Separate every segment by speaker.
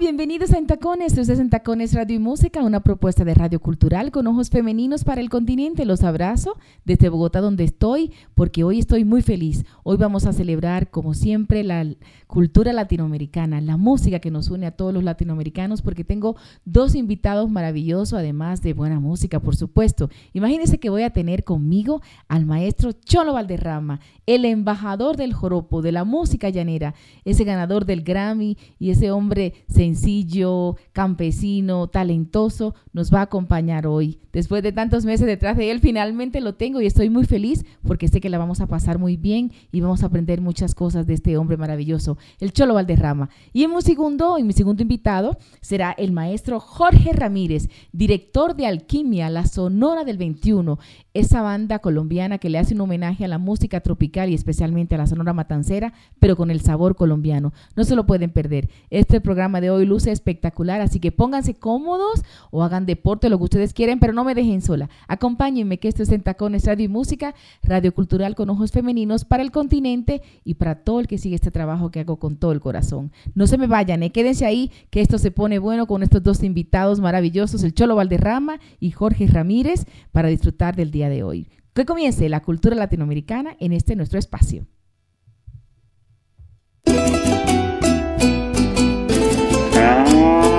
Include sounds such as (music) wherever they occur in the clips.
Speaker 1: Bienvenidos a Entacones. Esto es Entacones Radio y Música, una propuesta de radio cultural con ojos femeninos para el continente. Los abrazo desde Bogotá donde estoy porque hoy estoy muy feliz. Hoy vamos a celebrar como siempre la cultura latinoamericana, la música que nos une a todos los latinoamericanos porque tengo dos invitados maravillosos además de buena música, por supuesto. Imagínense que voy a tener conmigo al maestro Cholo Valderrama, el embajador del joropo, de la música llanera, ese ganador del Grammy y ese hombre sencillo, campesino, talentoso, nos va a acompañar hoy. Después de tantos meses detrás de él, finalmente lo tengo y estoy muy feliz porque sé que la vamos a pasar muy bien y vamos a aprender muchas cosas de este hombre maravilloso, el Cholo Valderrama. Y en mi segundo, en mi segundo invitado será el maestro Jorge Ramírez, director de Alquimia, la Sonora del 21, esa banda colombiana que le hace un homenaje a la música tropical y especialmente a la Sonora Matancera, pero con el sabor colombiano. No se lo pueden perder. Este programa de hoy luce espectacular, así que pónganse cómodos o hagan deporte, lo que ustedes quieren, pero no me dejen sola. Acompáñenme que esto es en Tacones Radio y Música, Radio Cultural con ojos femeninos para el continente y para todo el que sigue este trabajo que hago con todo el corazón. No se me vayan, ¿eh? quédense ahí que esto se pone bueno con estos dos invitados maravillosos, el Cholo Valderrama y Jorge Ramírez, para disfrutar del día de hoy. Que comience la cultura latinoamericana en este nuestro espacio.
Speaker 2: Como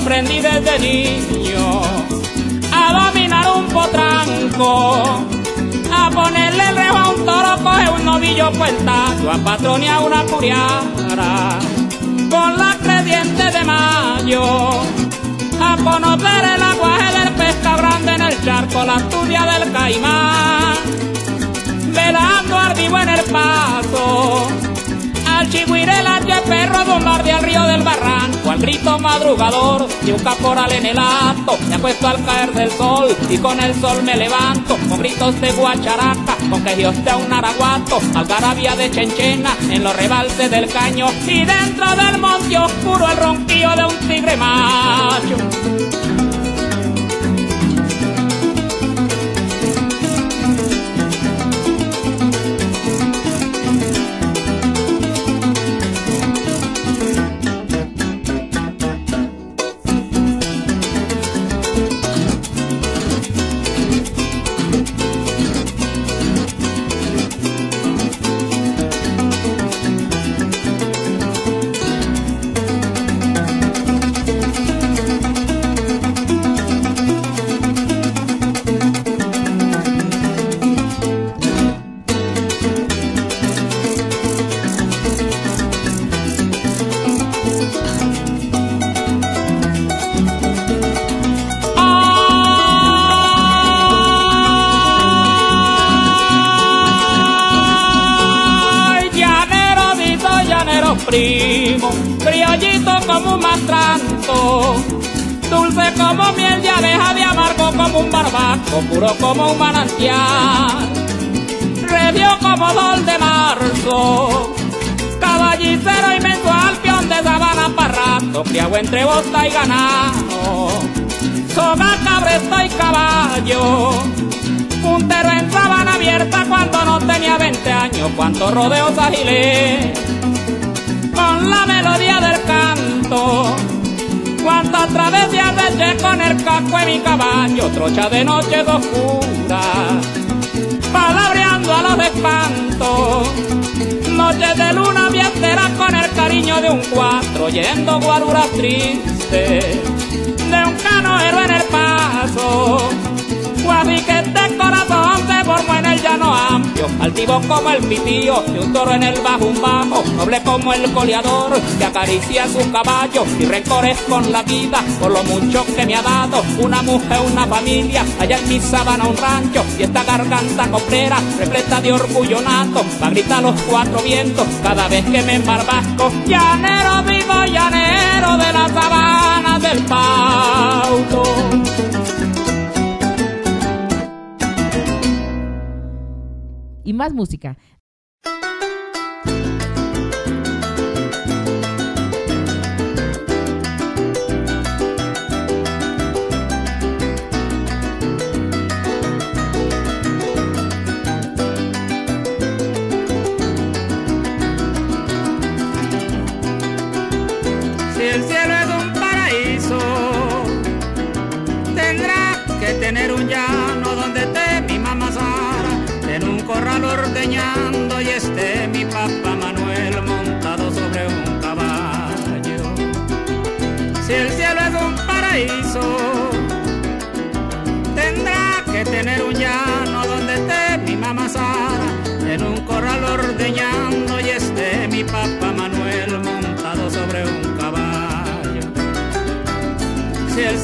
Speaker 2: aprendí desde niño a dominar un potranco, a ponerle el rejo a un toro, coge un novillo puertazo, a patronear una curiara con la creciente de mayo, a conocer el aguaje del pesca grande en el charco, la tuya del caimán, velando ardivo en el paso al chigüirela el perro bombardea el río del barranco, al grito madrugador de un caporal en el acto, me acuesto al caer del sol y con el sol me levanto, con gritos de guacharaca, con que Dios te un araguato, algarabía de chenchena en los rebalses del caño y dentro del monte oscuro el ronquillo de un tigre macho. De mi caballo, trocha de noche oscura, palabreando a los espantos, noches de luna vientera con el cariño de un cuatro, yendo guaruras tristes, altivo como el pitío de un toro en el bajo un bajo, noble como el goleador que acaricia su caballo y rencores con la vida por lo mucho que me ha dado una mujer, una familia, allá en mi sabana un rancho y esta garganta coplera repleta de orgullo nato, va gritar los cuatro vientos cada vez que me embarbasco, llanero vivo, llanero de la sabana del pauto.
Speaker 1: Y más música.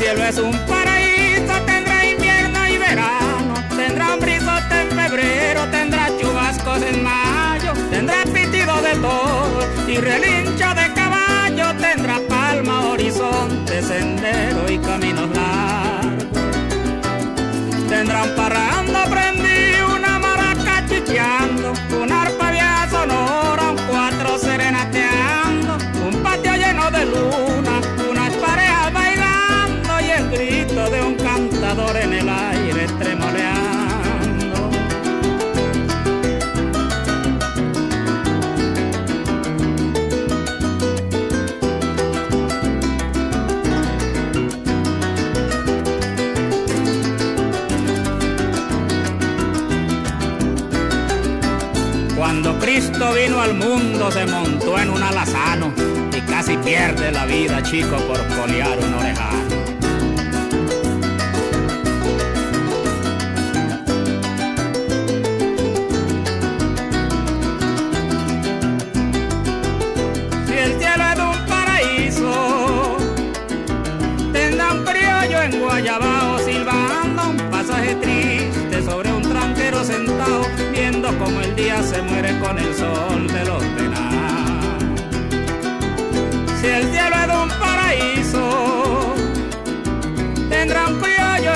Speaker 2: Cielo es un paraíso, tendrá invierno y verano, tendrá un en febrero, tendrá chubascos en mayo, tendrá pitido de todo y relincho Vino al mundo se montó en un alazano y casi pierde la vida, chico, por colear un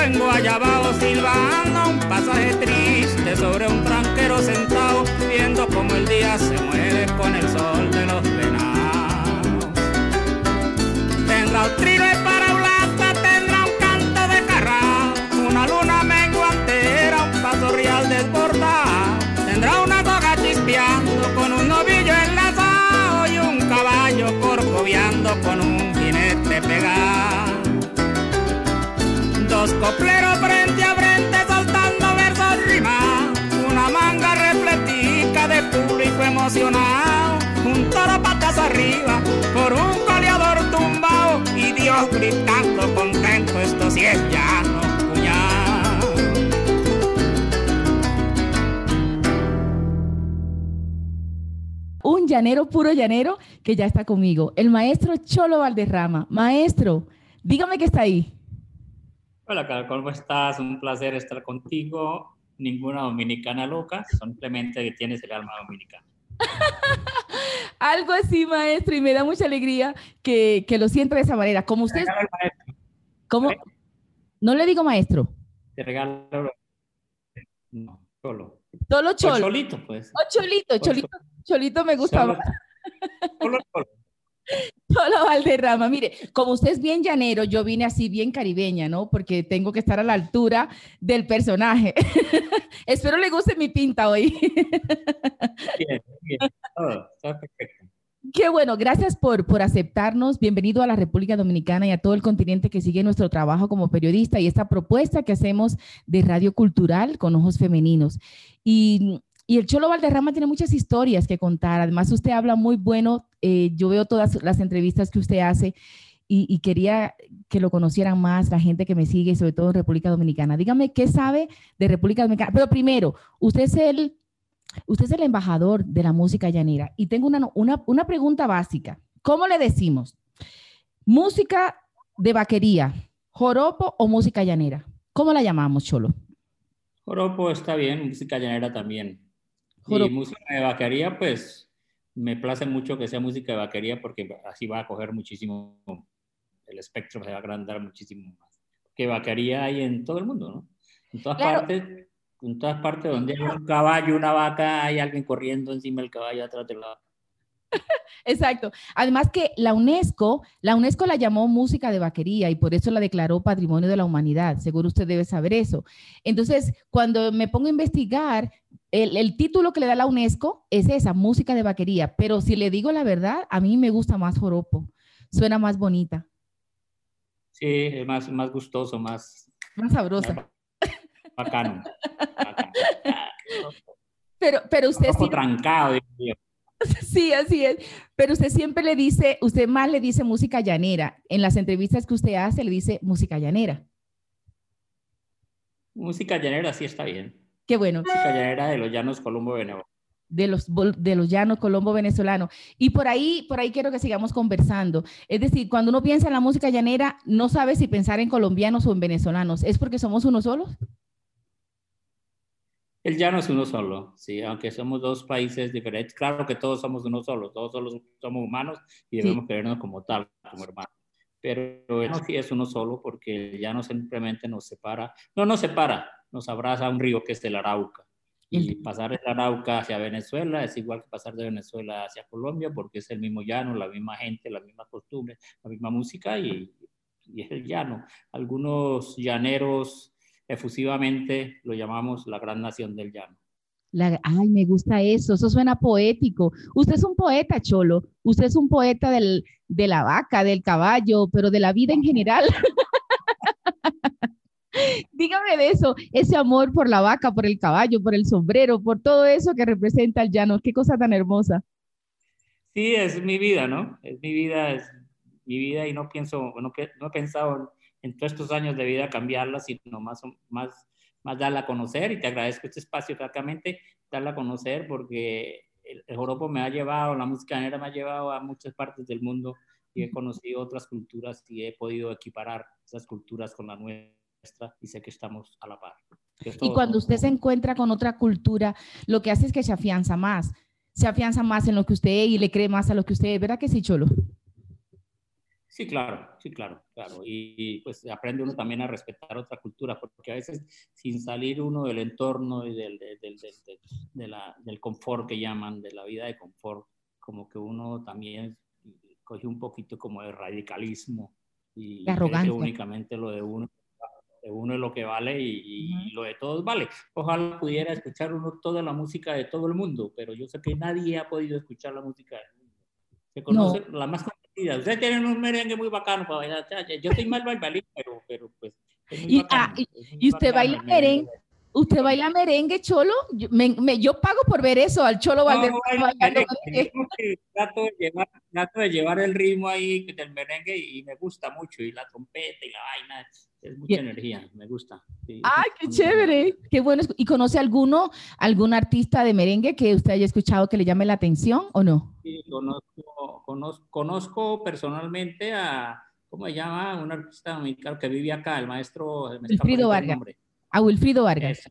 Speaker 2: en Guayabao silbando un pasaje triste sobre un tranquero sentado, viendo como el día se muere con el sol de los venados. Un de emocionado, un toro patas arriba por un coleador tumbado y Dios gritando contento, esto sí es llano, cuñado.
Speaker 1: Un llanero puro llanero que ya está conmigo, el maestro Cholo Valderrama. Maestro, dígame que está ahí.
Speaker 3: Hola, Carol, ¿cómo estás? Un placer estar contigo. Ninguna dominicana loca, simplemente que tienes el alma dominicana. (laughs)
Speaker 1: Algo así, maestro, y me da mucha alegría que, que lo sienta de esa manera. Como usted... ¿Cómo? No le digo maestro.
Speaker 3: Te regalo. No, solo.
Speaker 1: Solo cholo.
Speaker 3: cholito, pues.
Speaker 1: O cholito, cholito. Cholito me gusta
Speaker 3: Solo-. (laughs) Solo
Speaker 1: Valderrama. Mire, como usted es bien llanero, yo vine así bien caribeña, ¿no? Porque tengo que estar a la altura del personaje. (laughs) Espero le guste mi pinta hoy.
Speaker 3: Bien, bien. Todo, todo perfecto.
Speaker 1: Qué bueno, gracias por, por aceptarnos. Bienvenido a la República Dominicana y a todo el continente que sigue nuestro trabajo como periodista y esta propuesta que hacemos de radio cultural con ojos femeninos. Y, y el Cholo Valderrama tiene muchas historias que contar. Además, usted habla muy bueno. eh, yo veo todas las entrevistas que usted hace y, quería que lo conocieran más la gente que me sigue, sobre todo en República Dominicana. Dígame qué sabe de República Dominicana. Pero primero, usted es el Usted es el embajador de la música llanera y tengo una, una, una pregunta básica. ¿Cómo le decimos? ¿Música de vaquería, joropo o música llanera? ¿Cómo la llamamos, Cholo?
Speaker 3: Joropo está bien, música llanera también.
Speaker 1: Joropo.
Speaker 3: Y música de vaquería, pues me place mucho que sea música de vaquería porque así va a coger muchísimo, el espectro se va a agrandar muchísimo más. Que vaquería hay en todo el mundo, ¿no? En todas
Speaker 1: Claro.
Speaker 3: partes, en todas partes donde hay un caballo, una vaca, hay alguien corriendo encima del caballo atrás de la vaca. (laughs)
Speaker 1: Exacto. Además que la UNESCO, la UNESCO la llamó música de vaquería y por eso la declaró Patrimonio de la Humanidad. Seguro usted debe saber eso. Entonces, cuando me pongo a investigar, el, el título que le da la UNESCO es esa, música de vaquería. Pero si le digo la verdad, a mí me gusta más joropo. Suena más bonita,
Speaker 3: Sí, es más, más gustoso, más,
Speaker 1: más sabrosa.
Speaker 3: más bacano. bacano. (laughs)
Speaker 1: Pero, pero usted
Speaker 3: Un poco
Speaker 1: sí,
Speaker 3: trancado. (laughs)
Speaker 1: sí, así es. Pero usted siempre le dice, usted más le dice música llanera. En las entrevistas que usted hace, le dice música llanera.
Speaker 3: Música llanera sí está bien.
Speaker 1: Qué bueno.
Speaker 3: Música llanera de los llanos Colombo Venezuela.
Speaker 1: de los, de los llanos colombo venezolano. Y por ahí, por ahí quiero que sigamos conversando. Es decir, cuando uno piensa en la música llanera, no sabe si pensar en colombianos o en venezolanos. ¿Es porque somos uno solos?
Speaker 3: El llano es uno solo, sí, aunque somos dos países diferentes. Claro que todos somos uno solo, todos solo somos humanos y
Speaker 1: Sí.
Speaker 3: debemos querernos como tal, como hermanos. Pero el llano sí es uno solo porque el llano simplemente nos separa, no nos separa, nos abraza a un río que es el Arauca. Y pasar el Arauca hacia Venezuela es igual que pasar de Venezuela hacia Colombia porque es el mismo llano, la misma gente, las mismas costumbres, la misma música y, y es el llano. Algunos llaneros efusivamente lo llamamos la gran nación del llano.
Speaker 1: La- ay, me gusta eso, eso suena poético. Usted es un poeta, Cholo. Usted es un poeta del, de la vaca, del caballo, pero de la vida en general. (laughs) Dígame de eso, ese amor por la vaca, por el caballo, por el sombrero, por todo eso que representa el llano. Qué cosa tan hermosa.
Speaker 3: Sí, es mi vida, ¿no? Es mi vida, es mi vida y no pienso, no, no he pensado en todos estos años de vida cambiarla, sino más, más, más darla a conocer y te agradezco este espacio, francamente, darla a conocer porque el, el joropo me ha llevado, la música negra me ha llevado a muchas partes del mundo y he conocido otras culturas y he podido equiparar esas culturas con la nuestra y sé que estamos a la par.
Speaker 1: Y cuando usted se encuentra con otra cultura, lo que hace es que se afianza más, se afianza más en lo que usted es y le cree más a lo que usted es. ¿Verdad que sí, Cholo?
Speaker 3: Sí, claro, sí, claro, claro. Y, y, pues aprende uno también a respetar otra cultura, porque a veces sin salir uno del entorno y del, del, del, del, de la- confort que llaman, de la vida de confort, como que uno también coge un poquito como de radicalismo y
Speaker 1: arrogancia.
Speaker 3: únicamente lo de uno, de uno es lo que vale y, y
Speaker 1: Ujú.
Speaker 3: lo de todos vale. Ojalá pudiera escuchar uno toda la música de todo el mundo, pero yo sé que nadie ha podido escuchar la música del mundo. Se conoce la más conocida. Ustedes tienen un merengue muy bacano para bailar. Yo soy mal bailarín, pero, pero pues.
Speaker 1: Y-
Speaker 3: bacano,
Speaker 1: ah, y- usted
Speaker 3: bacano
Speaker 1: baila
Speaker 3: merengue.
Speaker 1: ¿Usted baila merengue, Cholo? Yo, me- me- yo pago por ver eso, al Cholo
Speaker 3: No, que trato, de llevar, trato de llevar el ritmo ahí del merengue y, y me gusta mucho. Y la trompeta y la vaina. Es mucha
Speaker 1: Bien.
Speaker 3: energía, me gusta. sí.
Speaker 1: ¡Ay, qué chévere! Qué bueno. ¿Y conoce alguno, algún artista de merengue que usted haya escuchado que le llame la atención o no?
Speaker 3: Sí, conozco, conozco, conozco personalmente a, ¿cómo se llama? Un artista dominicano que vive acá, el maestro. está
Speaker 1: Wilfrido
Speaker 3: el
Speaker 1: Vargas. A Wilfrido Vargas.
Speaker 3: Ese.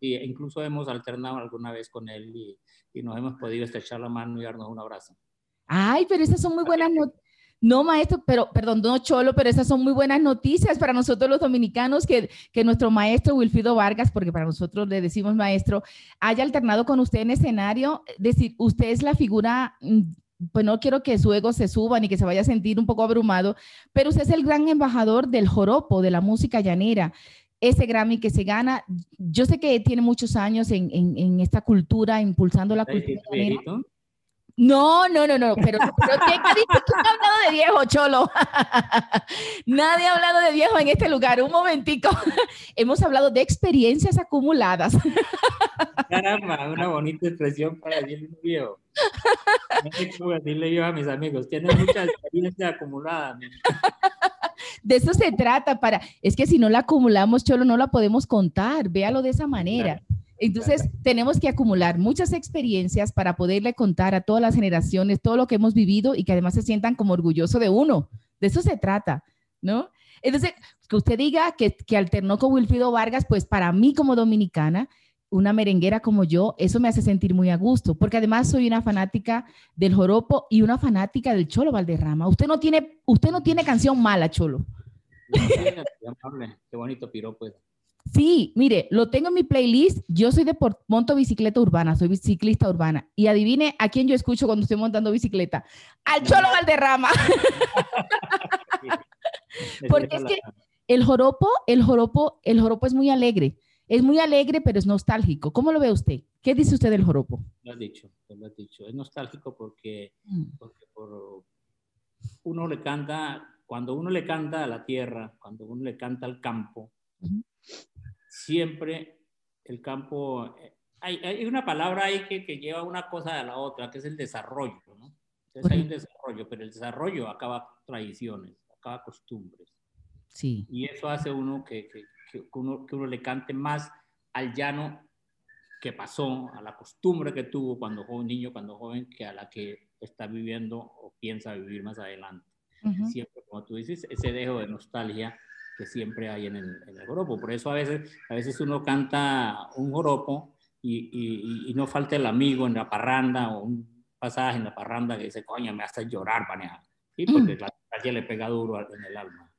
Speaker 3: y incluso hemos alternado alguna vez con él y, y nos hemos podido estrechar la mano y darnos un abrazo.
Speaker 1: Ay, pero esas son muy buenas noticias. No, maestro, pero, perdón, no, Cholo, pero esas son muy buenas noticias para nosotros los dominicanos, que, que nuestro maestro Wilfrido Vargas, porque para nosotros le decimos maestro, haya alternado con usted en escenario. Es decir, usted es la figura, mm, pues no quiero que su ego se suba ni que se vaya a sentir un poco abrumado, pero usted es el gran embajador del joropo, de la música llanera ese Grammy que se gana. Yo sé que tiene muchos años en, en, en esta cultura, impulsando la cultura. llanera. No, no, no, no, pero, pero ¿qué dices? ¿Quién ha hablado de viejo, Cholo? Nadie ha hablado de viejo (laughs) en este lugar. Un momentico. (laughs) Hemos hablado de experiencias acumuladas. (laughs)
Speaker 3: Caramba, una bonita expresión para decirle un viejo. No sé cómo decirle yo a mis amigos. Tienen mucha experiencia acumulada.
Speaker 1: De eso se trata para, es que si no la acumulamos, Cholo, no la podemos contar. Véalo de esa manera. Claro. Entonces, tenemos que acumular muchas experiencias para poderle contar a todas las generaciones todo lo que hemos vivido y que además se sientan como orgulloso de uno. De eso se trata, ¿no? Entonces, que usted diga que, que alternó con Wilfrido Vargas, pues para mí como dominicana, una merenguera como yo, eso me hace sentir muy a gusto, porque además soy una fanática del joropo y una fanática del Cholo Valderrama. Usted no tiene, usted no tiene canción mala, Cholo.
Speaker 3: Qué bonito piropo.
Speaker 1: Sí, mire, lo tengo en mi playlist. Yo soy de monto bicicleta urbana, soy ciclista urbana. Y adivine a quién yo escucho cuando estoy montando bicicleta. Al Cholo Valderrama. (laughs) (laughs) Porque es que el joropo, el joropo, el joropo es muy alegre. Es muy alegre, pero es nostálgico. ¿Cómo lo ve usted? ¿Qué dice usted del joropo?
Speaker 3: Lo has dicho, lo has dicho. Es nostálgico porque, porque por, uno le canta, cuando uno le canta a la tierra, cuando uno le canta al campo, uh -huh siempre el campo, eh, hay, hay, una palabra ahí que, que, lleva una cosa a la otra, que es el desarrollo, ¿no? Entonces hay un desarrollo, pero el desarrollo acaba tradiciones, acaba costumbres.
Speaker 1: Sí.
Speaker 3: Y eso hace uno que, que, que, uno, que uno le cante más al llano que pasó, a la costumbre que tuvo cuando joven, niño, cuando joven, que a la que está viviendo o piensa vivir más adelante. Uh -huh. Siempre, como tú dices, ese dejo de nostalgia que siempre hay en el, en el joropo. Por eso a veces, a veces uno canta un joropo y, y, y, no falta el amigo en la parranda o un pasaje en la parranda que dice, coño, me hace llorar, paneja. ¿Sí? Porque mm. la calle le pega duro en el alma.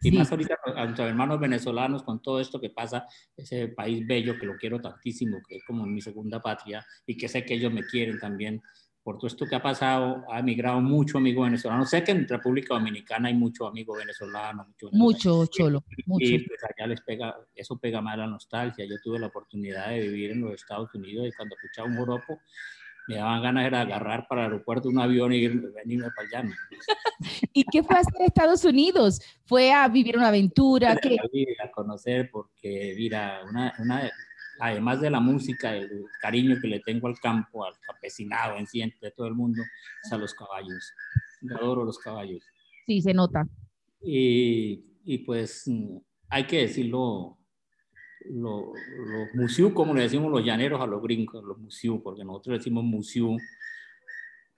Speaker 3: Y sí. más ahorita a nuestros hermanos venezolanos con todo esto que pasa, ese país bello que lo quiero tantísimo, que es como mi segunda patria y que sé que ellos me quieren también por todo esto que ha pasado, ha emigrado mucho amigo venezolano. Sé que en República Dominicana hay mucho amigo venezolano. Mucho,
Speaker 1: mucho cholo, mucho.
Speaker 3: Y pues allá les pega, eso pega más la nostalgia. Yo tuve la oportunidad de vivir en los Estados Unidos y cuando escuchaba un joropo, me daban ganas de agarrar para el aeropuerto un avión y ir, venirme para allá. (laughs)
Speaker 1: ¿Y qué fue a hacer Estados Unidos? ¿Fue a vivir una aventura?
Speaker 3: ¿qué? A conocer, porque, mira, una, una además de la música, el cariño que le tengo al campo, al campesinado en sí, de todo el mundo, es a los caballos. Yo adoro los caballos.
Speaker 1: Sí, se nota.
Speaker 3: Y, y pues hay que decirlo, los lo musiú, como le decimos los llaneros a los gringos, los musiú, porque nosotros decimos musiú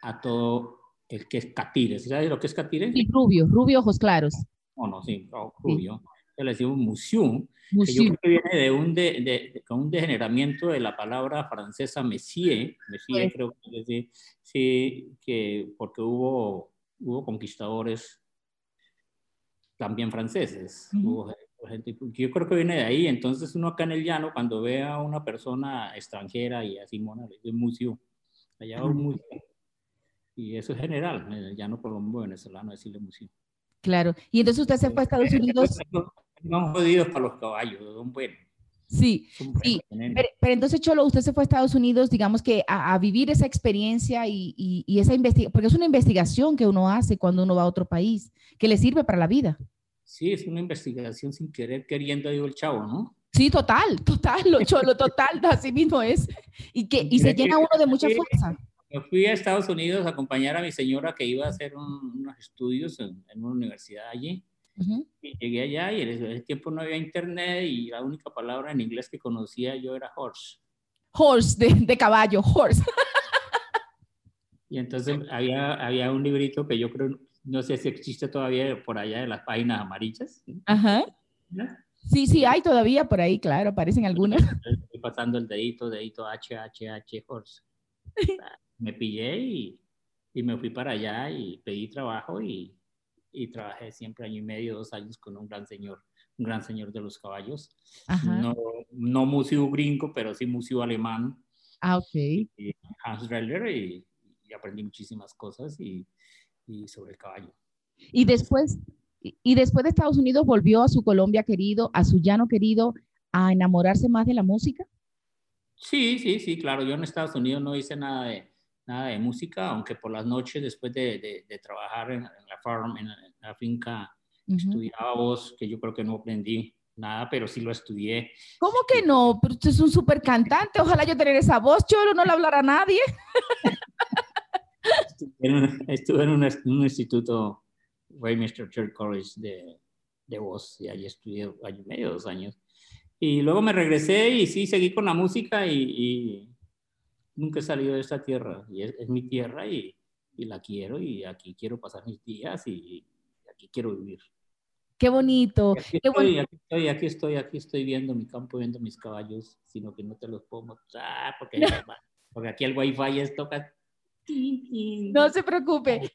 Speaker 3: a todo el que es catire. ¿Sabes lo que es catire?
Speaker 1: Sí, rubio, rubio, ojos claros.
Speaker 3: No, no, sí, rubio. Sí. Le decimos musiú, que yo creo que viene de un, de, de, de, un degeneramiento de la palabra francesa monsieur, monsieur sí. creo que decir, sí, que porque hubo, hubo conquistadores también franceses, uh -huh. hubo gente, yo creo que viene de ahí, entonces uno acá en el llano, cuando ve a una persona extranjera y así mona, le dice museo, allá va un museo, y eso es general, en el llano colombo venezolano decirle museo.
Speaker 1: Claro, y entonces usted se fue a Estados (laughs) Unidos
Speaker 3: no jodidos para los caballos, son buenos.
Speaker 1: Sí, son buenos, sí. Pero, pero, entonces, Cholo, usted se fue a Estados Unidos, digamos que a, a vivir esa experiencia y, y, y esa investigación, porque es una investigación que uno hace cuando uno va a otro país, que le sirve para la vida.
Speaker 3: Sí, es una investigación sin querer, queriendo, digo el chavo, ¿no?
Speaker 1: Sí, total, total, lo Cholo, total, (laughs) así mismo es. Y, que, y se llena uno de mucha fuerza.
Speaker 3: Me fui a Estados Unidos a acompañar a mi señora que iba a hacer un, unos estudios en, en una universidad allí Uh -huh. y llegué allá y en ese tiempo no había internet y la única palabra en inglés que conocía yo era horse.
Speaker 1: Horse, de, de caballo, horse. (laughs)
Speaker 3: y entonces había, había un librito que yo creo, no sé si existe todavía por allá de las páginas amarillas.
Speaker 1: Ajá.
Speaker 3: ¿no?
Speaker 1: Sí, sí, hay todavía por ahí, claro, aparecen algunas. (laughs)
Speaker 3: Estoy pasando el dedito, dedito H, H, H, horse. (laughs) Me pillé y, y me fui para allá y pedí trabajo y, y trabajé siempre año y medio, dos años con un gran señor, un gran señor de los caballos.
Speaker 1: Ajá.
Speaker 3: No, no museo gringo, pero sí museo alemán.
Speaker 1: Ah, ok.
Speaker 3: y Hans Reller y, y aprendí muchísimas cosas y, y sobre el caballo.
Speaker 1: Y después, y y después de Estados Unidos volvió a su Colombia querido, a su llano querido, a enamorarse más de la música.
Speaker 3: Sí, sí, sí, claro. Yo en Estados Unidos no hice nada de, nada de música, aunque por las noches, después de, de- de trabajar en, en la farm, en, la- en la finca,
Speaker 1: Ujú.
Speaker 3: estudiaba voz, que yo creo que no aprendí nada, pero sí lo estudié.
Speaker 1: ¿Cómo que no? Pero usted es un súper cantante. Ojalá yo tener esa voz, Cholo, no le hablará a nadie.
Speaker 3: Estuve en un, estuve en un, un instituto, Westminster Church College de, de voz, y allí estudié año y medio, dos años. Y luego me regresé y sí, seguí con la música y, y nunca he salido de esta tierra. Y es, es mi tierra y, y la quiero y aquí quiero pasar mis días y, y aquí quiero vivir.
Speaker 1: Qué bonito.
Speaker 3: Aquí
Speaker 1: Qué
Speaker 3: estoy, aquí estoy, aquí estoy, aquí estoy viendo mi campo, viendo mis caballos, sino que no te los puedo mostrar porque, (laughs) porque aquí el wifi es toca.
Speaker 1: No se preocupe.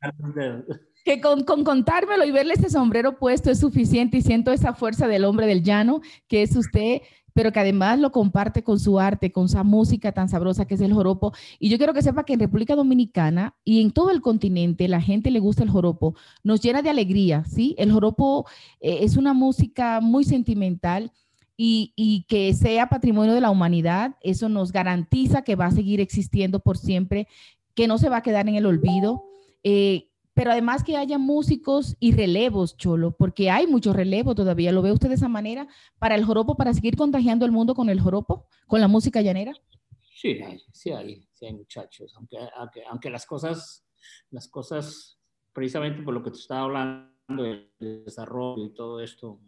Speaker 1: Que con, con contármelo y verle ese sombrero puesto es suficiente y siento esa fuerza del hombre del llano que es usted, pero que además lo comparte con su arte, con esa música tan sabrosa que es el joropo. Y yo quiero que sepa que en República Dominicana y en todo el continente la gente le gusta el joropo, nos llena de alegría, ¿sí? El joropo eh, es una música muy sentimental. Y, y que sea patrimonio de la humanidad, eso nos garantiza que va a seguir existiendo por siempre, que no se va a quedar en el olvido. Eh, pero además que haya músicos y relevos, Cholo, porque hay mucho relevo todavía. ¿Lo ve usted de esa manera? Para el joropo, para seguir contagiando el mundo con el joropo, con la música llanera.
Speaker 3: Sí, sí hay, sí hay muchachos, aunque, aunque, aunque las cosas, las cosas, precisamente por lo que te estaba hablando, del desarrollo y todo esto,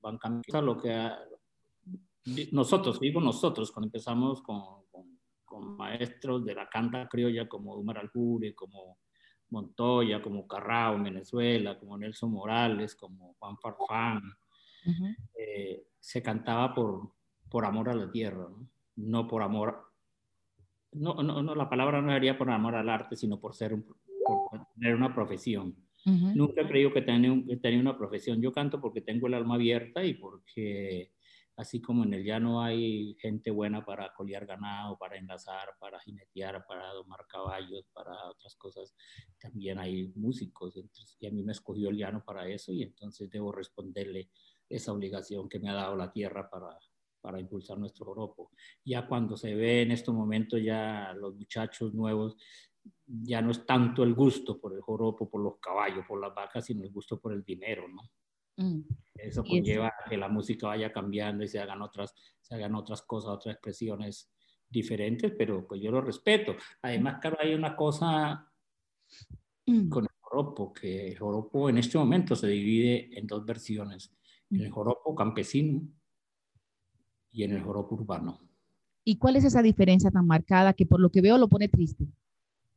Speaker 3: van cambiando. Lo que nosotros, digo nosotros, cuando empezamos con, con, con maestros de la canta criolla como Umar Aljure, como Montoya, como Carrao en Venezuela, como Nelson Morales, como Juan Farfán, eh, se cantaba por, por amor a la tierra, ¿no? No por amor, no, no, no, la palabra no sería por amor al arte, sino por ser un- por tener una profesión.
Speaker 1: Ujú.
Speaker 3: Nunca he creído que tenía, un- que tenía una profesión. Yo canto porque tengo el alma abierta y porque así como en el llano hay gente buena para colear ganado, para enlazar, para jinetear, para domar caballos, para otras cosas, también hay músicos. Y a mí me escogió el llano para eso y entonces debo responderle esa obligación que me ha dado la tierra para, para impulsar nuestro joropo. Ya cuando se ve en estos momentos ya los muchachos nuevos, ya no es tanto el gusto por el joropo, por los caballos, por las vacas, sino el gusto por el dinero, ¿no?
Speaker 1: Mm.
Speaker 3: Eso conlleva a que la música vaya cambiando y se hagan otras, se hagan otras cosas, otras expresiones diferentes, pero pues yo lo respeto. Además, claro, hay una cosa
Speaker 1: Mm.
Speaker 3: con el joropo, que el joropo en este momento se divide en dos versiones, en el joropo campesino y en el joropo urbano.
Speaker 1: ¿Y cuál es esa diferencia tan marcada que por lo que veo lo pone triste?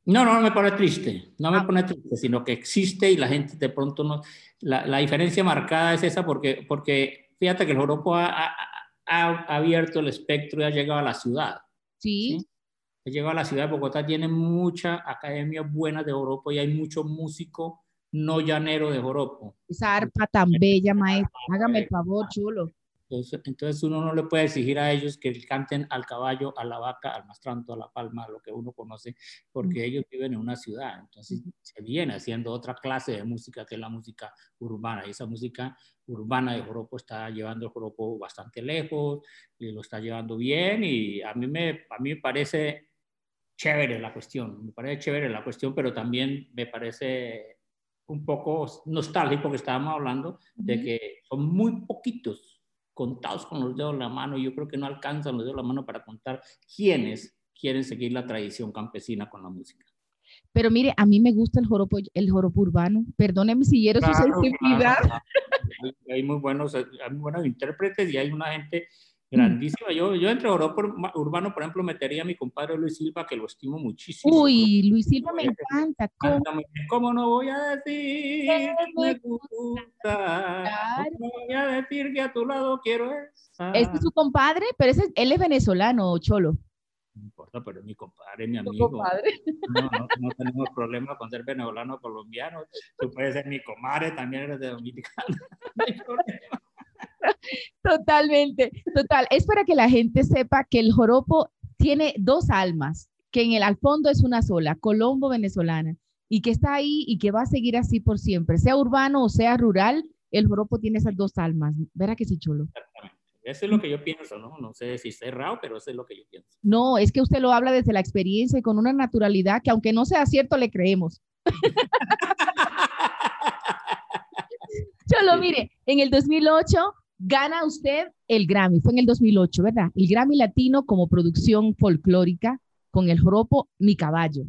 Speaker 3: No, no, no me pone triste, no me
Speaker 1: Ah.
Speaker 3: pone triste, sino que existe y la gente de pronto no... La, la diferencia marcada es esa porque, porque fíjate que el joropo ha, ha- ha abierto el espectro y ha llegado a la ciudad.
Speaker 1: Sí.
Speaker 3: ¿sí? Ha llegado a la ciudad de Bogotá, tiene mucha academia buena de joropo y hay mucho músico no llanero de joropo.
Speaker 1: Esa arpa tan bella, maestro. Hágame el favor, chulo.
Speaker 3: Entonces, entonces uno no le puede exigir a ellos que canten al caballo, a la vaca, al mastranto, a la palma, lo que uno conoce, porque ellos viven en una ciudad. Entonces se viene haciendo otra clase de música que es la música urbana. Y esa música urbana de joropo está llevando el joropo bastante lejos y lo está llevando bien. Y a mí me, a mí me parece chévere la cuestión, me parece chévere la cuestión, pero también me parece un poco nostálgico que estábamos hablando de que son muy poquitos contados con los dedos de la mano. Yo creo que no alcanzan los dedos de la mano para contar quiénes quieren seguir la tradición campesina con la música.
Speaker 1: Pero mire, a mí me gusta el joropo, el joropo urbano. Perdóneme si hiero su
Speaker 3: Claro,
Speaker 1: sensibilidad.
Speaker 3: claro. Hay, hay muy buenos, hay muy buenos intérpretes y hay una gente grandísima. Yo, yo entre Europa urbano, por ejemplo, metería a mi compadre Luis Silva, que lo estimo muchísimo.
Speaker 1: Uy, Luis Silva me encanta.
Speaker 3: ¿Cómo, ¿Cómo no voy a decir que me gusta? ¿Cómo voy a decir que a tu lado quiero estar?
Speaker 1: Este es su compadre, pero ese, él es venezolano, Cholo.
Speaker 3: No importa, pero es mi compadre, mi amigo. Compadre? No, no, no, tenemos problema con ser venezolano o colombiano. Tú puedes ser mi comadre, también eres de Dominicana. (laughs) No hay problema.
Speaker 1: Totalmente, total. Es para que la gente sepa que el joropo tiene dos almas, que en el al fondo es una sola, Colombo venezolana, y que está ahí y que va a seguir así por siempre, sea urbano o sea rural, el joropo tiene esas dos almas. Verá que sí, chulo.
Speaker 3: Eso es lo que yo pienso, ¿no? No sé si es errado, pero eso es lo que yo pienso.
Speaker 1: No, es que usted lo habla desde la experiencia y con una naturalidad que aunque no sea cierto, le creemos. (laughs) Cholo, mire, en el 2008 gana usted el Grammy, fue en el 2008, ¿verdad? El Grammy Latino como producción folclórica con el joropo Mi Caballo.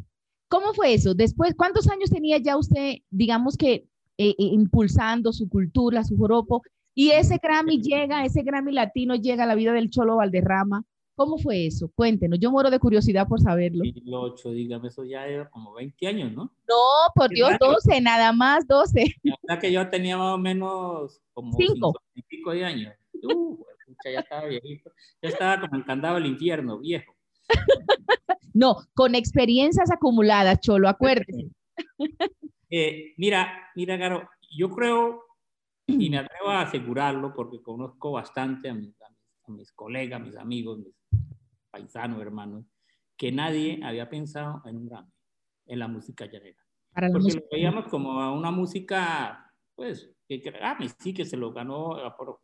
Speaker 1: ¿Cómo fue eso? Después, ¿cuántos años tenía ya usted, digamos que, eh, eh, impulsando su cultura, su joropo? Y ese Grammy llega, ese Grammy Latino llega a la vida del Cholo Valderrama. ¿Cómo fue eso? Cuéntenos, yo muero de curiosidad por saberlo.
Speaker 3: 2008, dígame, eso ya era como 20 años, ¿no?
Speaker 1: No, por Dios, 12, nada más 12.
Speaker 3: La verdad que yo tenía más o menos como 5 y pico de años. Uh, ya estaba viejito. Ya estaba como el candado del infierno, viejo. (laughs)
Speaker 1: no, con experiencias acumuladas, Cholo, acuérdese.
Speaker 3: Eh, mira, mira, Caro, yo creo, y me (clears throat) atrevo a asegurarlo porque conozco bastante a mis, a mis colegas, mis amigos, mis paisanos, hermanos, que nadie había pensado en un Grammy, en la música llanera. Para Porque lo veíamos como una música, pues, que Grammy sí que se lo ganó, por,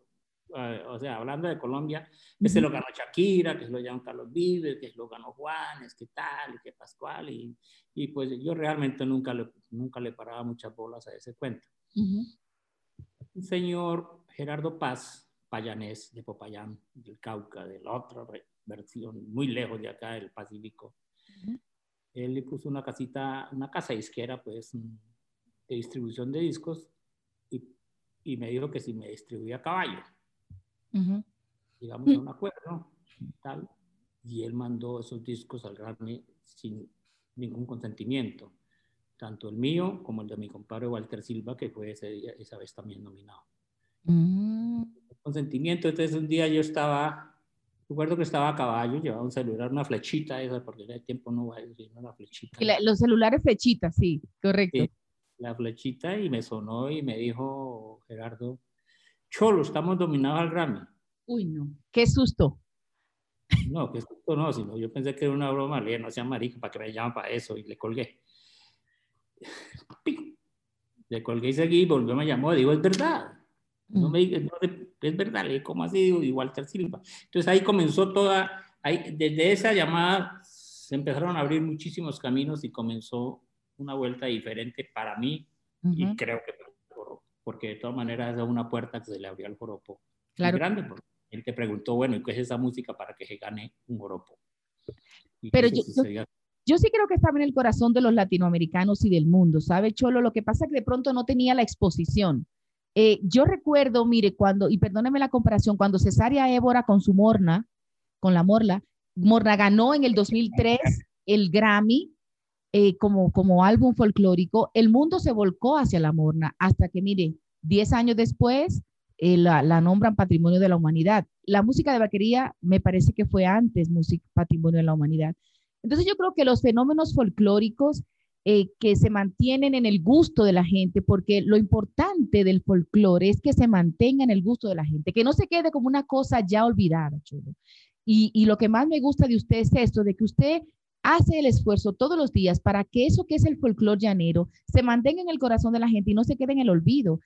Speaker 3: eh, o sea, hablando de Colombia, que se lo ganó Shakira, que se lo ganó Carlos Vives, que se lo ganó Juanes, que tal, que Pascual, y, y, pues yo realmente nunca le, nunca le paraba muchas bolas a ese cuento. Un señor Gerardo Paz, payanés de Popayán, del Cauca, de la otra versión, muy lejos de acá, del Pacífico. Él le puso una casita, una casa disquera, pues, de distribución de discos, y, y me dijo que si me distribuía a caballo, digamos, un acuerdo, tal, y él mandó esos discos al Grammy sin ningún consentimiento, tanto el mío como el de mi compadre Walter Silva, que fue ese día, esa vez también nominado. Mm consentimiento. Entonces un día yo estaba, recuerdo que estaba a caballo, llevaba un celular, una flechita, esa, porque de tiempo no va a decir una flechita.
Speaker 1: los celulares flechitas, sí, correcto.
Speaker 3: la flechita y me sonó y me dijo Gerardo, Cholo, estamos dominados al Grammy.
Speaker 1: Uy, no, qué susto.
Speaker 3: No, qué susto no, sino yo pensé que era una broma, le no sea marico, para que me llaman para eso, y le colgué. (laughs) Le colgué y seguí, volvió, me llamó, digo, es verdad. No mm. me no, es verdad, ¿cómo así? Y Walter Silva. Entonces ahí comenzó toda, ahí, desde esa llamada se empezaron a abrir muchísimos caminos y comenzó una vuelta diferente para mí y creo que porque de todas maneras es una puerta que se le abrió al joropo. Claro. grande, porque él te preguntó, bueno, ¿y qué es esa música para que se gane un joropo?
Speaker 1: Pero yo, yo, sí creo que estaba en el corazón de los latinoamericanos y del mundo, ¿sabe, Cholo? Lo que pasa es que de pronto no tenía la exposición. Eh, yo recuerdo, mire, cuando, y perdóneme la comparación, cuando Cesárea Évora con su Morna, con la Morla, Morna ganó en el 2003 el Grammy eh, como, como álbum folclórico, el mundo se volcó hacia la Morna, hasta que, mire, 10 años después eh, la, la, nombran Patrimonio de la Humanidad. La música de vaquería me parece que fue antes música Patrimonio de la Humanidad. Entonces yo creo que los fenómenos folclóricos eh, que se mantienen en el gusto de la gente, porque lo importante del folclore es que se mantenga en el gusto de la gente, que no se quede como una cosa ya olvidada. Y, y lo que más me gusta de usted es esto, de que usted hace el esfuerzo todos los días para que eso que es el folclore llanero se mantenga en el corazón de la gente y no se quede en el olvido.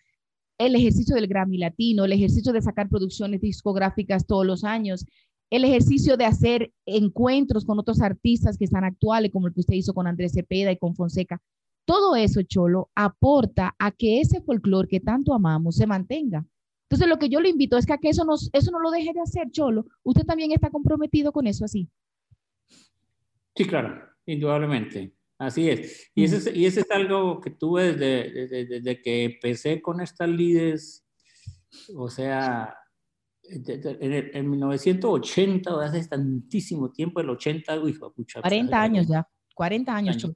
Speaker 1: El ejercicio del Grammy Latino, el ejercicio de sacar producciones discográficas todos los años, el ejercicio de hacer encuentros con otros artistas que están actuales, como el que usted hizo con Andrés Cepeda y con Fonseca. Todo eso, Cholo, aporta a que ese folclore que tanto amamos se mantenga. Entonces, lo que yo le invito es que, a que eso, eso no lo deje de hacer, Cholo. Usted también está comprometido con eso así.
Speaker 3: Sí, claro, indudablemente. Así es. Y, ese, es, y ese es algo que tuve desde, desde, desde que empecé con estas líderes, o sea, En, 1980, hace tantísimo tiempo, el 80, uy,
Speaker 1: pucha, 40 años ya, 40 años.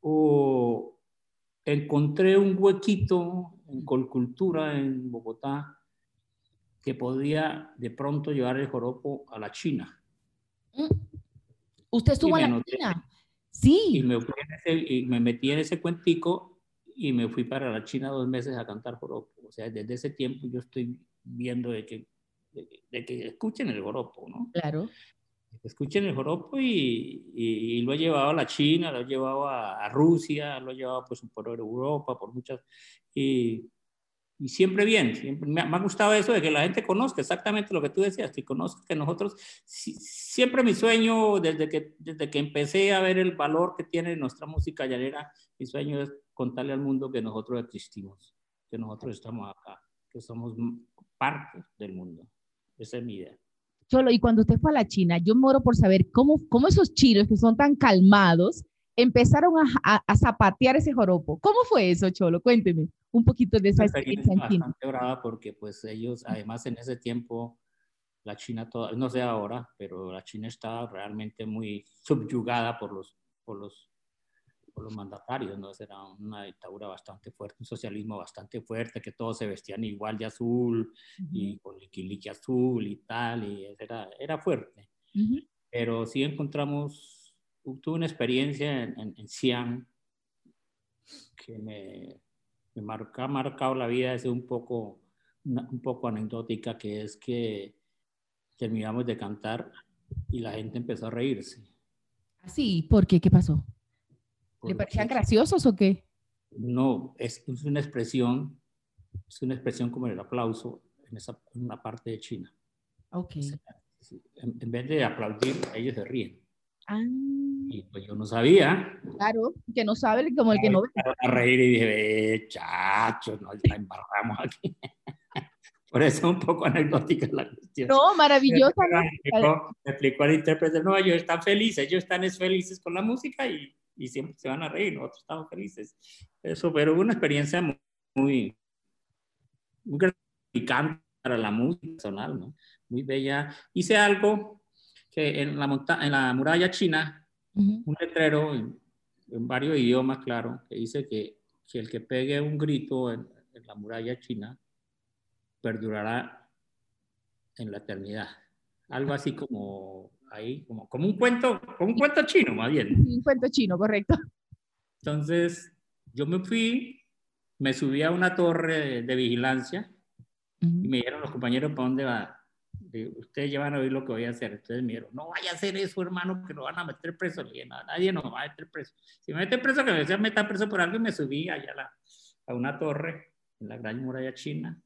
Speaker 3: O encontré un huequito en Colcultura, en Bogotá, que podía de pronto llevar el joropo a la China.
Speaker 1: Mm. ¿Usted estuvo en la China? Sí.
Speaker 3: Y me, y me metí en ese cuentico y me fui para la China dos meses a cantar joropo. O sea, desde ese tiempo yo estoy viendo de que, de, que escuchen el joropo, ¿no?
Speaker 1: Claro.
Speaker 3: Escuchen el joropo y, y, lo he llevado a la China, lo he llevado a, Rusia, lo he llevado pues por Europa, por muchas... Y, y siempre bien, siempre, me, ha, gustado eso de que la gente conozca exactamente lo que tú decías, que conozca que nosotros, siempre mi sueño, desde que, desde que empecé a ver el valor que tiene nuestra música llanera, mi sueño es contarle al mundo que nosotros existimos, que nosotros estamos acá, que somos parte del mundo. Esa es mi idea.
Speaker 1: Cholo, y cuando usted fue a la China, yo moro por saber cómo, cómo esos chinos que son tan calmados empezaron a, a, zapatear ese joropo. ¿Cómo fue eso, Cholo? Cuénteme un poquito de esa experiencia
Speaker 3: en China. Bastante brava porque pues ellos, además en ese tiempo, la China, toda, no sé ahora, pero la China estaba realmente muy subyugada por los, por los por los mandatarios, ¿no? Era una dictadura bastante fuerte, un socialismo bastante fuerte, que todos se vestían igual de azul y con liquiliqui azul y tal, y era, era fuerte. Pero sí encontramos, tuve una experiencia en, en, Xi'an que me, me marca, ha marcado la vida, es un poco, un poco anecdótica, que es que terminamos de cantar y la gente empezó a reírse.
Speaker 1: ¿Ah, sí? ¿Por qué? ¿Qué pasó? ¿Le parecían graciosos o qué?
Speaker 3: No, es, una expresión, es una expresión como el aplauso en esa una parte de China.
Speaker 1: Ok.
Speaker 3: en, vez de aplaudir, ellos se ríen.
Speaker 1: Ah.
Speaker 3: Y pues yo no sabía.
Speaker 1: Claro, que no sabe como el que no ve.
Speaker 3: A reír y dije, eh, chachos, nos la embarramos aquí. (laughs) Por eso es un poco anecdótica la cuestión.
Speaker 1: No, maravillosa.
Speaker 3: Me explicó, me explicó al intérprete, no, ellos están felices, ellos están felices con la música y y siempre se van a reír, nosotros estamos felices. Eso, pero una experiencia muy, muy, gratificante para la música personal, ¿no? Muy bella. Hice algo que en la, monta en la muralla china, un letrero en, varios idiomas, claro, que dice que, que el que pegue un grito en, en la muralla china perdurará en la eternidad. Algo así como ahí, como, como un cuento, como un cuento chino, más bien.
Speaker 1: Un cuento chino, correcto.
Speaker 3: Entonces, yo me fui, me subí a una torre de, vigilancia y me dijeron los compañeros, ¿para dónde va? Ustedes ya van a oír lo que voy a hacer. Entonces me dijeron, no vaya a hacer eso, hermano, que lo van a meter preso. Le dije, no, nadie nos va a meter preso. Si me meten preso, que me meter preso por algo y me subí allá a, la, a una torre en la gran muralla china,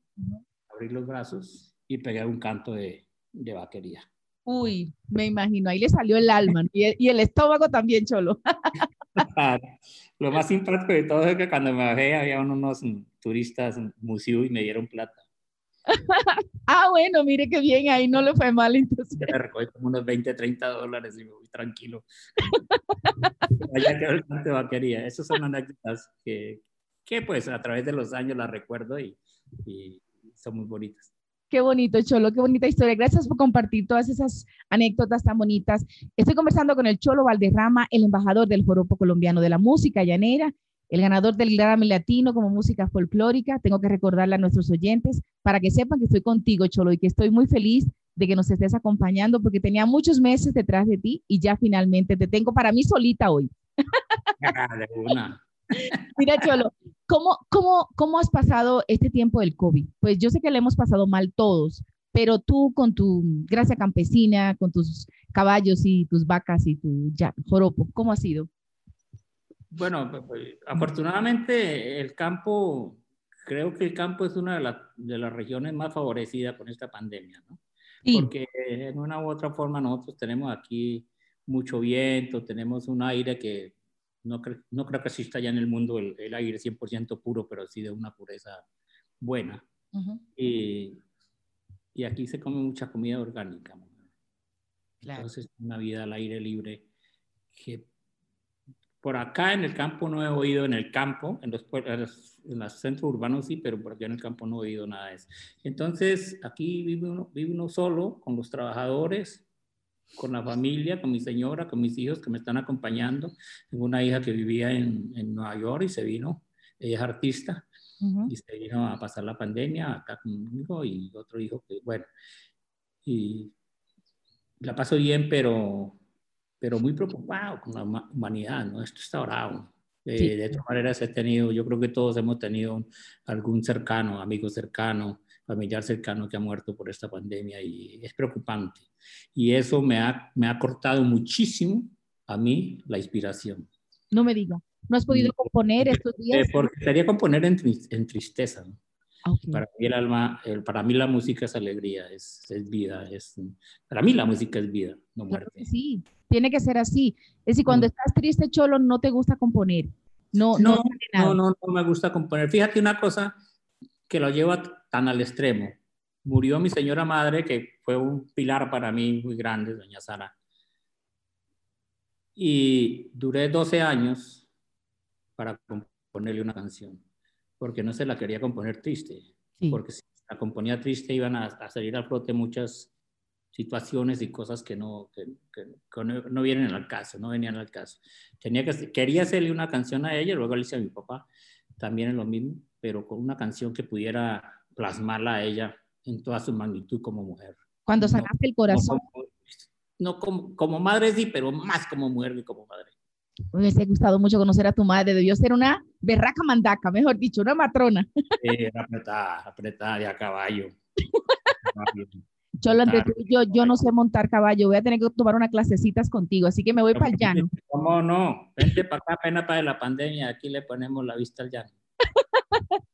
Speaker 3: abrí los brazos y pegué un canto de, de vaquería.
Speaker 1: Uy, me imagino, ahí le salió el alma y, el estómago también, Cholo. (laughs)
Speaker 3: Lo más simpático de todo es que cuando me bajé había unos turistas museo y me dieron plata. (laughs)
Speaker 1: ah, bueno, mire qué bien, ahí no le fue mal entonces.
Speaker 3: Me recogí como unos 20, 30 dólares y me voy tranquilo. Allá quedó de vaquería. Esas son anécdotas que, que, pues a través de los años las recuerdo y, y son muy bonitas.
Speaker 1: Qué bonito, Cholo, qué bonita historia. Gracias por compartir todas esas anécdotas tan bonitas. Estoy conversando con el Cholo Valderrama, el embajador del Joropo Colombiano de la Música Llanera, el ganador del Grammy Latino como música folclórica. Tengo que recordarle a nuestros oyentes para que sepan que estoy contigo, Cholo, y que estoy muy feliz de que nos estés acompañando porque tenía muchos meses detrás de ti y ya finalmente te tengo para mí solita hoy.
Speaker 3: una. (laughs)
Speaker 1: Mira, Cholo, ¿cómo, cómo, ¿cómo has pasado este tiempo del COVID? Pues yo sé que le hemos pasado mal todos, pero tú con tu gracia campesina, con tus caballos y tus vacas y tu ya, joropo, ¿cómo ha sido?
Speaker 3: Bueno, pues, pues, afortunadamente el campo, creo que el campo es una de, las de las regiones más favorecidas con esta pandemia, ¿no? Porque en una u otra forma nosotros tenemos aquí mucho viento, tenemos un aire que no, no creo que exista ya en el mundo el, el aire 100% puro, pero sí de una pureza buena. y, y, aquí se come mucha comida orgánica. Claro. Entonces, una vida al aire libre que por acá en el campo no he oído, en el campo, en los, en los, en los centros urbanos sí, pero por allá en el campo no he oído nada de eso. Entonces, aquí vive uno, vive uno solo, con los trabajadores, con la familia, con mi señora, con mis hijos que me están acompañando. Tengo una hija que vivía en, en Nueva York y se vino, ella es artista,
Speaker 1: Ujú.
Speaker 3: y se vino a pasar la pandemia acá conmigo y otro hijo que, bueno, y la paso bien, pero, pero muy preocupado con la huma- humanidad, ¿no? Esto está bravo. Eh,
Speaker 1: Sí.
Speaker 3: De todas maneras he tenido, yo creo que todos hemos tenido algún cercano, amigo cercano, familiar cercano que ha muerto por esta pandemia y es preocupante. Y eso me ha, me ha cortado muchísimo a mí la inspiración.
Speaker 1: No me diga. ¿No has podido
Speaker 3: No.
Speaker 1: componer estos
Speaker 3: Eh,
Speaker 1: días?
Speaker 3: porque sería componer en, en tristeza. ¿no?
Speaker 1: Ah, ok.
Speaker 3: Para mí el alma, el- para mí la música es alegría, es, es vida, es, para mí la música es vida, no
Speaker 1: Claro
Speaker 3: muerte.
Speaker 1: que sí, tiene que ser así. Es decir, cuando
Speaker 3: Mm.
Speaker 1: estás triste, Cholo, no te gusta componer. No, no,
Speaker 3: no, no, no me gusta componer. Fíjate una cosa que lo lleva tan al extremo. Murió mi señora madre, que fue un pilar para mí muy grande, doña Sara. Y duré 12 años para componerle una canción, porque no se la quería componer triste.
Speaker 1: Sí.
Speaker 3: porque si la componía triste iban a, a salir a flote muchas situaciones y cosas que no, que, que- que no, no vienen al caso, no venían al caso. Tenía que, quería hacerle una canción a ella, luego le hice a mi papá, también es lo mismo, pero con una canción que pudiera plasmarla a ella en toda su magnitud como mujer.
Speaker 1: Cuando
Speaker 3: No,
Speaker 1: sacaste el
Speaker 3: No,
Speaker 1: corazón,
Speaker 3: como, no como, como madre sí, pero más como mujer que como madre.
Speaker 1: Me hubiese gustado mucho conocer a tu madre. Debió ser una berraca mandaca, mejor dicho, una matrona.
Speaker 3: Eh, apretada, apretada de a caballo. (laughs)
Speaker 1: Cholo, tú y yo, yo no sé montar caballo. Voy a tener que tomar unas clasecitas contigo, así que me voy para el llano.
Speaker 3: ¿Cómo no? Vente para acá, apenas para la pandemia, aquí le ponemos la vista al llano. (laughs)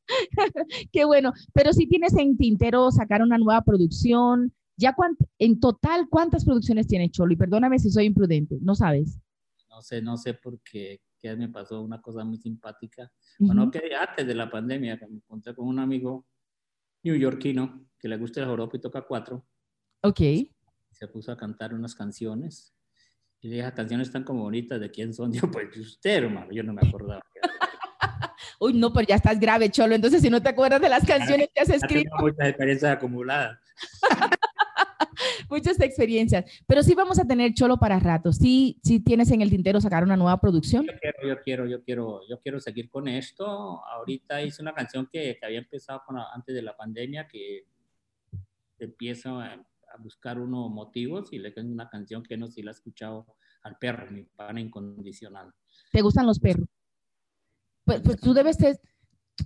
Speaker 1: Qué bueno. Pero si tienes en tintero sacar una nueva producción, ya cuánt- en total, ¿cuántas producciones tienes, Cholo? Y perdóname si soy imprudente, no sabes.
Speaker 3: No sé, no sé por qué, me pasó una cosa muy simpática.
Speaker 1: Ujú.
Speaker 3: Bueno, que antes de la pandemia, que me encontré con un amigo neoyorquino que le gusta el joropo y toca cuatro,
Speaker 1: Ok.
Speaker 3: se puso a cantar unas canciones. Y le dije, esas canciones están como bonitas, ¿de quién son? (laughs) Yo, pues de usted, hermano, yo no me acordaba. (laughs)
Speaker 1: Uy, no, pero ya estás grave, Cholo. Entonces, si no te acuerdas de las canciones que has escrito,
Speaker 3: tengo muchas experiencias acumuladas. (laughs)
Speaker 1: muchas experiencias. Pero sí vamos a tener Cholo para rato. Sí, sí tienes en el tintero sacar una nueva producción.
Speaker 3: Yo quiero, yo quiero, yo quiero, yo quiero seguir con esto. Ahorita hice una canción que, que había empezado con antes de la pandemia, que empiezo a, a buscar unos motivos y le tengo una canción que no sé si la he escuchado al perro, mi pana incondicional.
Speaker 1: ¿Te gustan los perros? Pues, pues tú debes ser,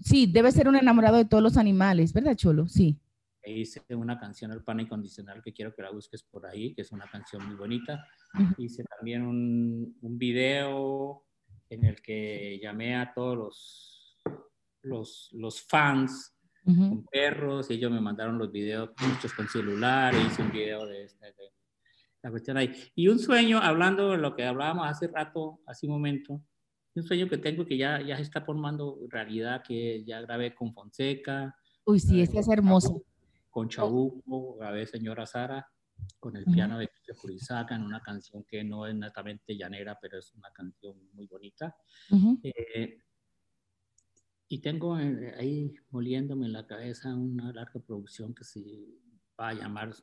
Speaker 1: sí, debes ser un enamorado de todos los animales, ¿verdad, Cholo? Sí.
Speaker 3: E hice una canción al pana incondicional que quiero que la busques por ahí, que es una canción muy bonita. Hice también un, un video en el que llamé a todos los, los, los fans
Speaker 1: Ujú.
Speaker 3: con perros y ellos me mandaron los videos, muchos con celular, e hice un video de, esta, de la cuestión ahí. Y un sueño, hablando de lo que hablábamos hace rato, hace un momento, un sueño que tengo que ya, ya se está formando realidad, que ya grabé con Fonseca,
Speaker 1: Uy, sí, ese es hermoso.
Speaker 3: Con Chabuco, grabé Señora Sara, con el piano de Cristian Purizaca, en una canción que no es netamente llanera, pero es una canción muy bonita.
Speaker 1: Ujú.
Speaker 3: Eh, y tengo eh, ahí moliéndome en la cabeza una larga producción que se va a llamar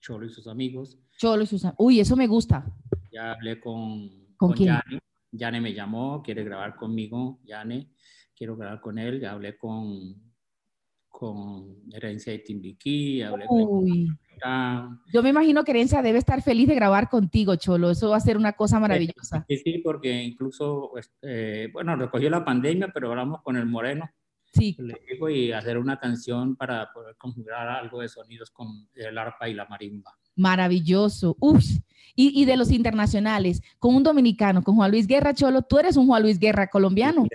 Speaker 3: Cholo y sus amigos.
Speaker 1: Cholo y Susana. Uy, eso me gusta.
Speaker 3: Ya hablé con,
Speaker 1: ¿Con
Speaker 3: con
Speaker 1: quién?
Speaker 3: Yane. Yane me llamó, quiere grabar conmigo. Yane, quiero grabar con él. Ya hablé con, con Herencia de Timbiquí, hablé
Speaker 1: Uy.
Speaker 3: con...
Speaker 1: Yo me imagino que Herencia debe estar feliz de grabar contigo, Cholo. Eso va a ser una cosa maravillosa.
Speaker 3: Sí, sí, porque incluso, este, bueno, recogió la pandemia, pero hablamos con el Moreno.
Speaker 1: Sí,
Speaker 3: le digo y hacer una canción para poder conjugar algo de sonidos con el arpa y la marimba.
Speaker 1: maravilloso. Uf. Y, y de los internacionales, con un dominicano, con Juan Luis Guerra, Cholo, tú eres un Juan Luis Guerra colombiano.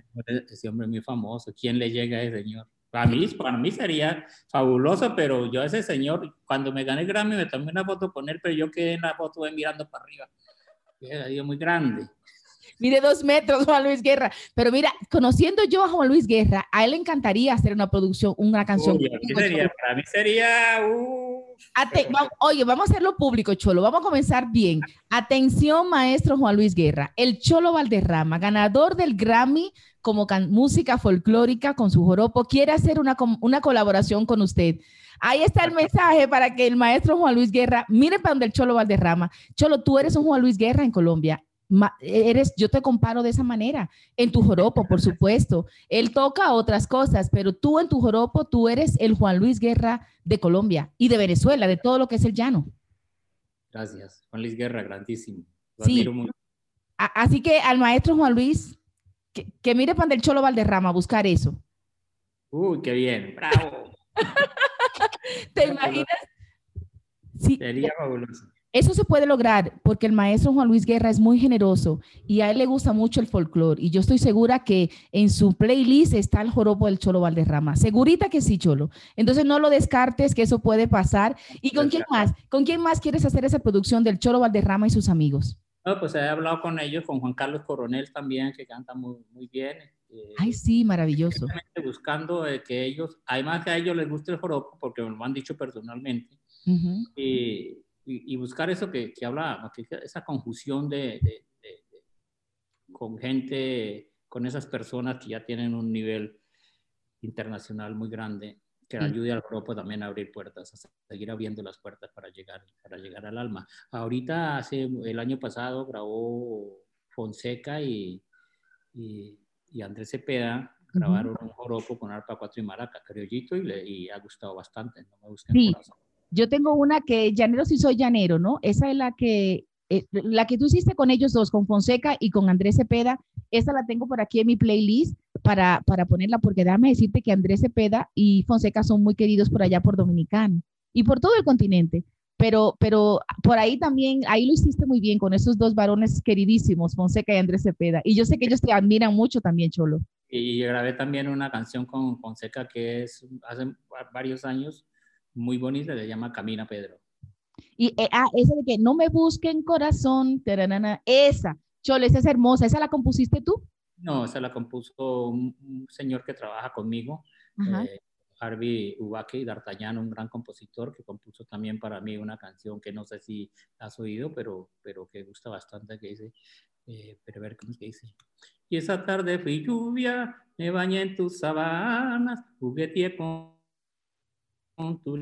Speaker 3: Ese hombre es muy famoso. ¿Quién le llega a ese señor? Para mí, para mí sería fabuloso, pero yo ese señor, cuando me gané el Grammy, me tomé una foto con él, pero yo quedé en la foto de mirando para arriba. Era muy grande.
Speaker 1: Mide dos metros, (laughs) Juan Luis Guerra. Pero mira, conociendo yo a Juan Luis Guerra, a él le encantaría hacer una producción, una canción.
Speaker 3: Uy, a sería,
Speaker 1: Cholo.
Speaker 3: para mí sería uh,
Speaker 1: oye, vamos a hacerlo público, Cholo. Vamos a comenzar bien. Atención, maestro Juan Luis Guerra. El Cholo Valderrama, ganador del Grammy como música folclórica con su joropo, quiere hacer una, una colaboración con usted. Ahí está el mensaje para que el maestro Juan Luis Guerra mire para donde el Cholo Valderrama. Cholo, tú eres un Juan Luis Guerra en Colombia eres, yo te comparo de esa manera, en tu joropo, por supuesto. Él toca otras cosas, pero tú en tu joropo, tú eres el Juan Luis Guerra de Colombia y de Venezuela, de todo lo que es el llano.
Speaker 3: Gracias, Juan Luis Guerra, grandísimo.
Speaker 1: sí. Así que al maestro Juan Luis, que, mire pan del Cholo Valderrama, buscar eso.
Speaker 3: Uy, qué bien, bravo. (laughs)
Speaker 1: ¿Te imaginas?
Speaker 3: Sí. Sería fabuloso.
Speaker 1: Eso se puede lograr porque el maestro Juan Luis Guerra es muy generoso y a él le gusta mucho el folclore. Y yo estoy segura que en su playlist está el joropo del Cholo Valderrama. Segurita que sí, Cholo. Entonces no lo descartes que eso puede pasar. ¿Y con quién más? ¿Con quién más quieres hacer esa producción del Cholo Valderrama y sus amigos?
Speaker 3: No, pues he hablado con ellos, con Juan Carlos Coronel también, que canta muy, muy bien.
Speaker 1: Eh, Ay, sí, maravilloso.
Speaker 3: Buscando que ellos, además que a ellos les guste el joropo, porque me lo han dicho personalmente. y y, buscar eso que, que habla, esa confusión de, de, con gente, con esas personas que ya tienen un nivel internacional muy grande, que ayude al grupo también a abrir puertas, a seguir abriendo las puertas para llegar, para llegar al alma. Ahorita, hace, el año pasado, grabó Fonseca y, y, Andrés Cepeda, grabaron un joropo con arpa cuatro y maraca, criollito, y, le, y ha gustado bastante. No me
Speaker 1: sí. Yo tengo una que llanero si soy llanero, ¿no? Esa es la que, eh, la que tú hiciste con ellos dos, con Fonseca y con Andrés Cepeda. Esa la tengo por aquí en mi playlist para, para ponerla, porque déjame decirte que Andrés Cepeda y Fonseca son muy queridos por allá por Dominicano y por todo el continente. Pero, pero por ahí también, ahí lo hiciste muy bien con esos dos varones queridísimos, Fonseca y Andrés Cepeda. Y yo sé que ellos te admiran mucho también, Cholo.
Speaker 3: Y grabé también una canción con Fonseca que es hace varios años, muy bonita, se llama Camina Pedro.
Speaker 1: Y eh, ah, esa de que no me busquen corazón, esa, Chole, esa es hermosa, ¿esa la compusiste tú?
Speaker 3: No, esa la compuso un, señor que trabaja conmigo, eh, Harvey Ubake D'Artagnan, un gran compositor que compuso también para mí una canción que no sé si has oído, pero, pero que gusta bastante, que dice, eh, pero a ver cómo es que dice. Y esa tarde fui lluvia, me bañé en tus sabanas, jugueteé con con tu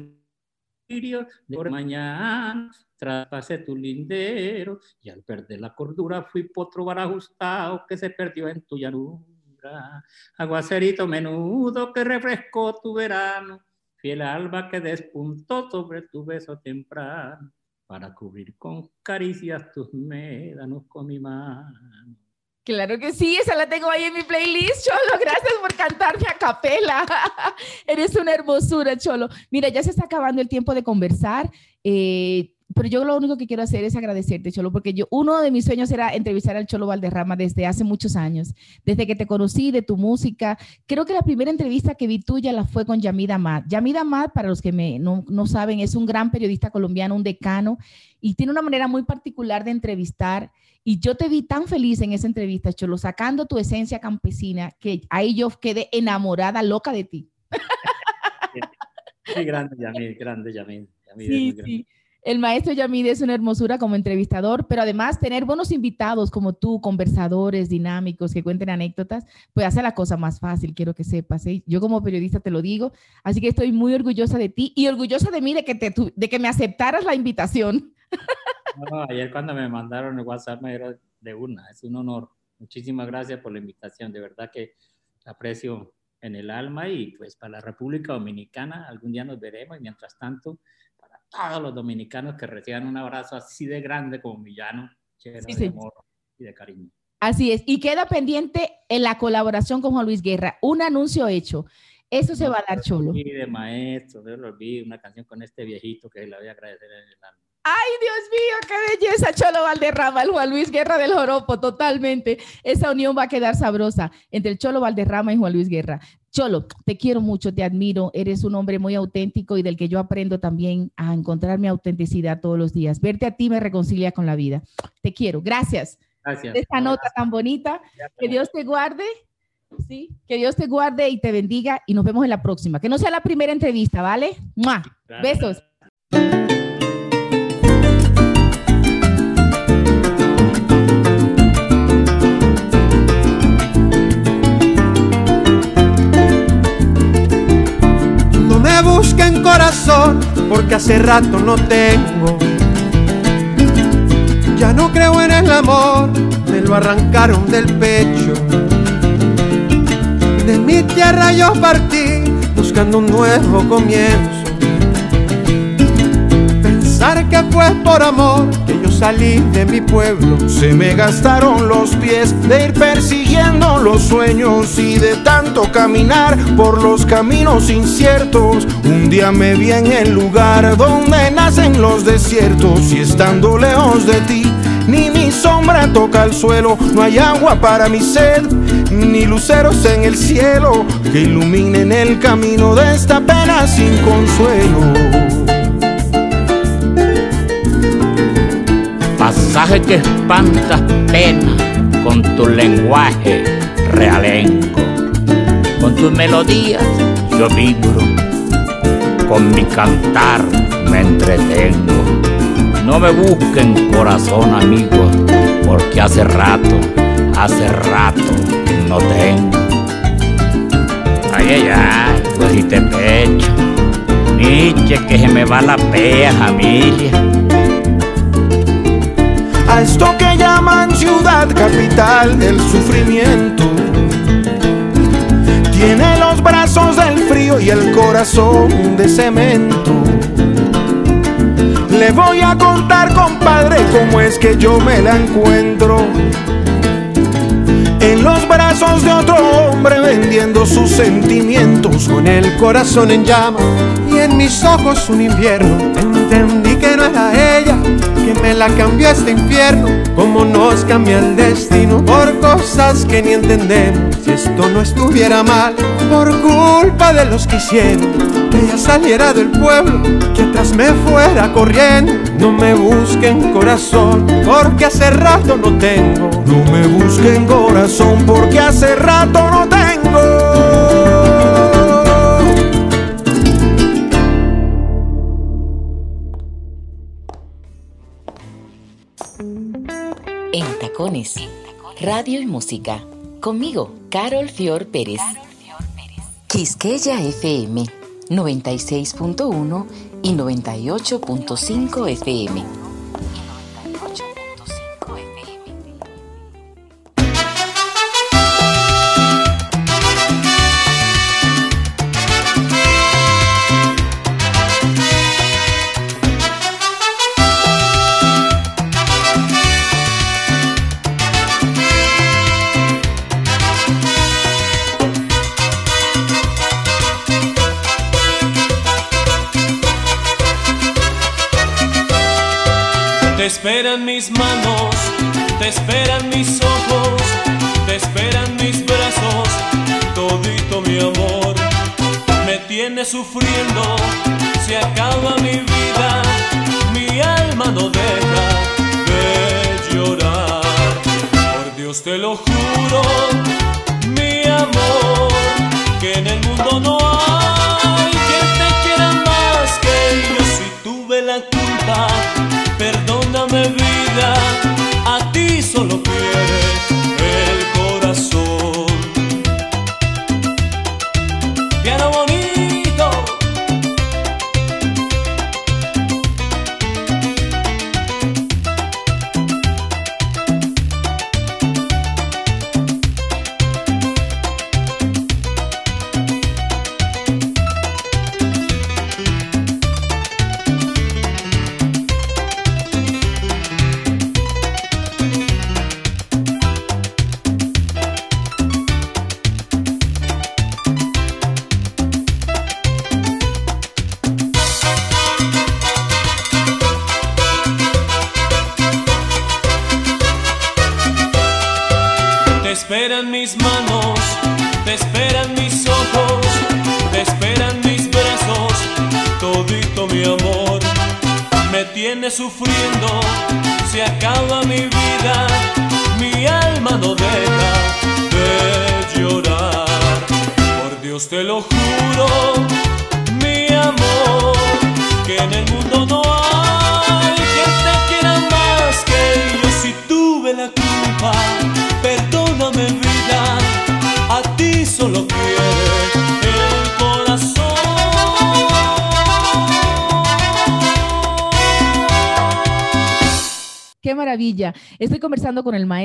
Speaker 3: por mañana, traspasé tu lindero y al perder la cordura fui potro bar ajustado que se perdió en tu llanura. Aguacerito menudo que refrescó tu verano, fiel alba que despuntó sobre tu beso temprano para cubrir con caricias tus médanos con mi mano.
Speaker 1: Claro que sí, esa la tengo ahí en mi playlist, Cholo. (laughs) Gracias por cantarme a capela. (laughs) Eres una hermosura, Cholo. Mira, ya se está acabando el tiempo de conversar. Eh, pero yo lo único que quiero hacer es agradecerte, Cholo, porque yo, uno de mis sueños era entrevistar al Cholo Valderrama desde hace muchos años, desde que te conocí, de tu música. Creo que la primera entrevista que vi tuya la fue con Yamida Amad. Yamida Amad, para los que me, no, no saben, es un gran periodista colombiano, un decano, y tiene una manera muy particular de entrevistar. Y yo te vi tan feliz en esa entrevista, Cholo, sacando tu esencia campesina, que ahí yo quedé enamorada, loca de ti. (laughs)
Speaker 3: Sí, grande Yamid, grande Yamid. sí,
Speaker 1: sí. El maestro Yamid es una hermosura como entrevistador, pero además tener buenos invitados como tú, conversadores dinámicos que cuenten anécdotas, pues hace la cosa más fácil, quiero que sepas. ¿eh? Yo como periodista te lo digo, así que estoy muy orgullosa de ti y orgullosa de mí de que, te, de que me aceptaras la invitación. (laughs)
Speaker 3: No, ayer cuando me mandaron el WhatsApp me era de una, es un honor. Muchísimas gracias por la invitación, de verdad que aprecio en el alma y pues para la República Dominicana algún día nos veremos y mientras tanto todos los dominicanos que reciban un abrazo así de grande como Millano, lleno de amor y de cariño.
Speaker 1: Así es, y queda pendiente en la colaboración con Juan Luis Guerra, un anuncio hecho. Eso se va a dar cholo.
Speaker 3: Sí, de maestro, yo lo olvidé, una canción con este viejito que le voy a agradecer en el alma.
Speaker 1: Ay, Dios mío, qué belleza, Cholo Valderrama, el Juan Luis Guerra del Joropo, totalmente. Esa unión va a quedar sabrosa entre el Cholo Valderrama y Juan Luis Guerra. Cholo, te quiero mucho, te admiro, eres un hombre muy auténtico y del que yo aprendo también a encontrar mi autenticidad todos los días. Verte a ti me reconcilia con la vida. Te quiero, gracias.
Speaker 3: Gracias.
Speaker 1: esta nota tan bonita. Que Dios te guarde. Sí, que Dios te guarde y te bendiga y nos vemos en la próxima. Que no sea la primera entrevista, ¿vale? Besos.
Speaker 4: Porque hace rato no tengo. Ya no creo en el amor, me lo arrancaron del pecho. De mi tierra yo partí buscando un nuevo comienzo. Pensar que fue por amor salí de mi pueblo.
Speaker 5: Se me gastaron los pies de ir persiguiendo los sueños y de tanto caminar por los caminos inciertos. Un día me vi en el lugar donde nacen los desiertos y estando lejos de ti. Ni mi sombra toca el suelo, no hay agua para mi sed, ni luceros en el cielo que iluminen el camino de esta pena sin consuelo.
Speaker 2: Pasaje que espantas pena con tu lenguaje realengo. Con tus melodías yo vibro, con mi cantar me entretengo. No me busquen corazón amigos, porque hace rato, hace rato no tengo. Ay, ay, ay, pues si te pecho, Nietzsche que se me va la pea familia.
Speaker 5: Esto que llaman ciudad capital del sufrimiento. Tiene los brazos del frío y el corazón de cemento. Le voy a contar, compadre, cómo es que yo me la encuentro. En los brazos de otro hombre vendiendo sus sentimientos.
Speaker 4: Con el corazón en llamas y en mis ojos un invierno. Entendí que no era ella, que me la cambió este infierno. Como nos cambia el destino por cosas que ni entendemos. Si esto no estuviera mal, por culpa de los que hicieron que ella saliera del pueblo, que atrás me fuera corriendo. No me busquen corazón, porque hace rato no tengo.
Speaker 5: No me busquen corazón porque hace rato no tengo.
Speaker 6: Radio y música. Conmigo, Carol Fior Pérez. Quisqueya FM 96.1 y 98.5 FM.
Speaker 7: Sufriendo, se acaba mi vida, mi alma no deja de llorar. Por Dios te lo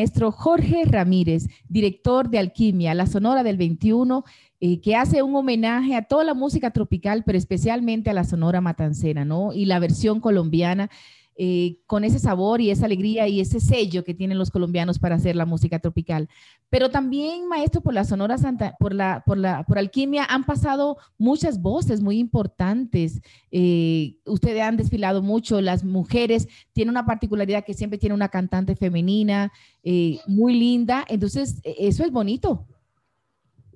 Speaker 1: maestro Jorge Ramírez, director de Alquimia, la Sonora del 21, eh, que hace un homenaje a toda la música tropical, pero especialmente a la Sonora Matancera, ¿no? Y la versión colombiana. Eh, con ese sabor y esa alegría y ese sello que tienen los colombianos para hacer la música tropical. Pero también, maestro, por la Sonora Santa, por la, por la, por Alquimia han pasado muchas voces muy importantes. Eh, ustedes han desfilado mucho, las mujeres tienen una particularidad que siempre tiene una cantante femenina eh, muy linda. Entonces, e- eso es bonito.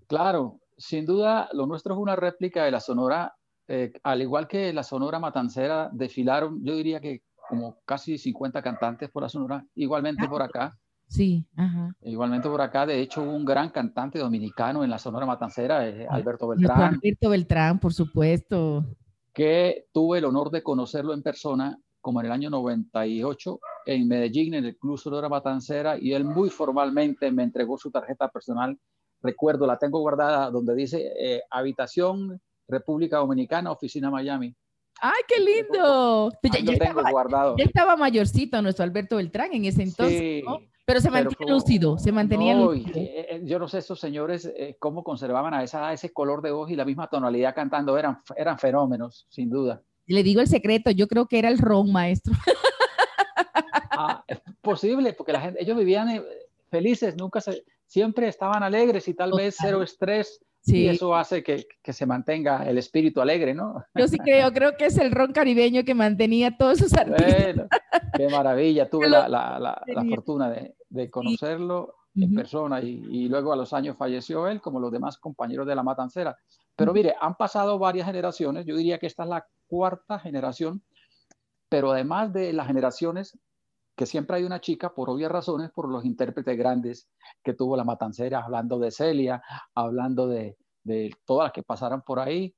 Speaker 8: Claro, sin duda, lo nuestro es una réplica de la Sonora, eh, al igual que la Sonora Matancera, desfilaron, yo diría que como casi 50 cantantes por la Sonora, igualmente por acá,
Speaker 1: Sí, ajá.
Speaker 8: igualmente por acá, de hecho hubo un gran cantante dominicano en la Sonora Matancera, eh, Alberto
Speaker 1: Nuestro
Speaker 8: Beltrán,
Speaker 1: Alberto Beltrán, por supuesto.
Speaker 8: que tuve el honor de conocerlo en persona como en el año 98 en Medellín, en el Club Sonora Matancera, y él muy formalmente me entregó su tarjeta personal. Recuerdo, la tengo guardada donde dice eh, habitación República Dominicana, oficina Miami.
Speaker 1: ¡Ay, qué lindo! Ya,
Speaker 8: lo
Speaker 1: ya
Speaker 8: tengo
Speaker 1: estaba,
Speaker 8: guardado.
Speaker 1: ya estaba mayorcito nuestro Alberto Beltrán en ese entonces,
Speaker 8: Sí,
Speaker 1: ¿no? Pero se
Speaker 8: pero
Speaker 1: mantiene
Speaker 8: como-
Speaker 1: lúcido, se mantenía
Speaker 8: No,
Speaker 1: lúcido.
Speaker 8: eh, eh, yo no sé estos señores eh, cómo conservaban a esa, ese color de voz y la misma tonalidad cantando, eran, eran fenómenos, sin duda.
Speaker 1: Le digo el secreto, yo creo que era el ron, maestro.
Speaker 8: Ah, es posible, porque la gente, ellos vivían eh, felices, nunca se, siempre estaban alegres y tal vez cero estrés,
Speaker 1: Sí,
Speaker 8: y eso hace que, que se mantenga el espíritu alegre, ¿no?
Speaker 1: yo sí creo, creo que es el ron caribeño que mantenía a todos sus artistas.
Speaker 8: Bueno, qué maravilla, (laughs) tuve la, la- la- la fortuna de, de conocerlo en
Speaker 1: Ujú.
Speaker 8: persona y, y luego a los años falleció él, como los demás compañeros de la Matancera. Pero mire, han pasado varias generaciones, yo diría que esta es la cuarta generación, pero además de las generaciones, que siempre hay una chica, por obvias razones, por los intérpretes grandes que tuvo la Matancera, hablando de Celia, hablando de, de todas las que pasaron por ahí,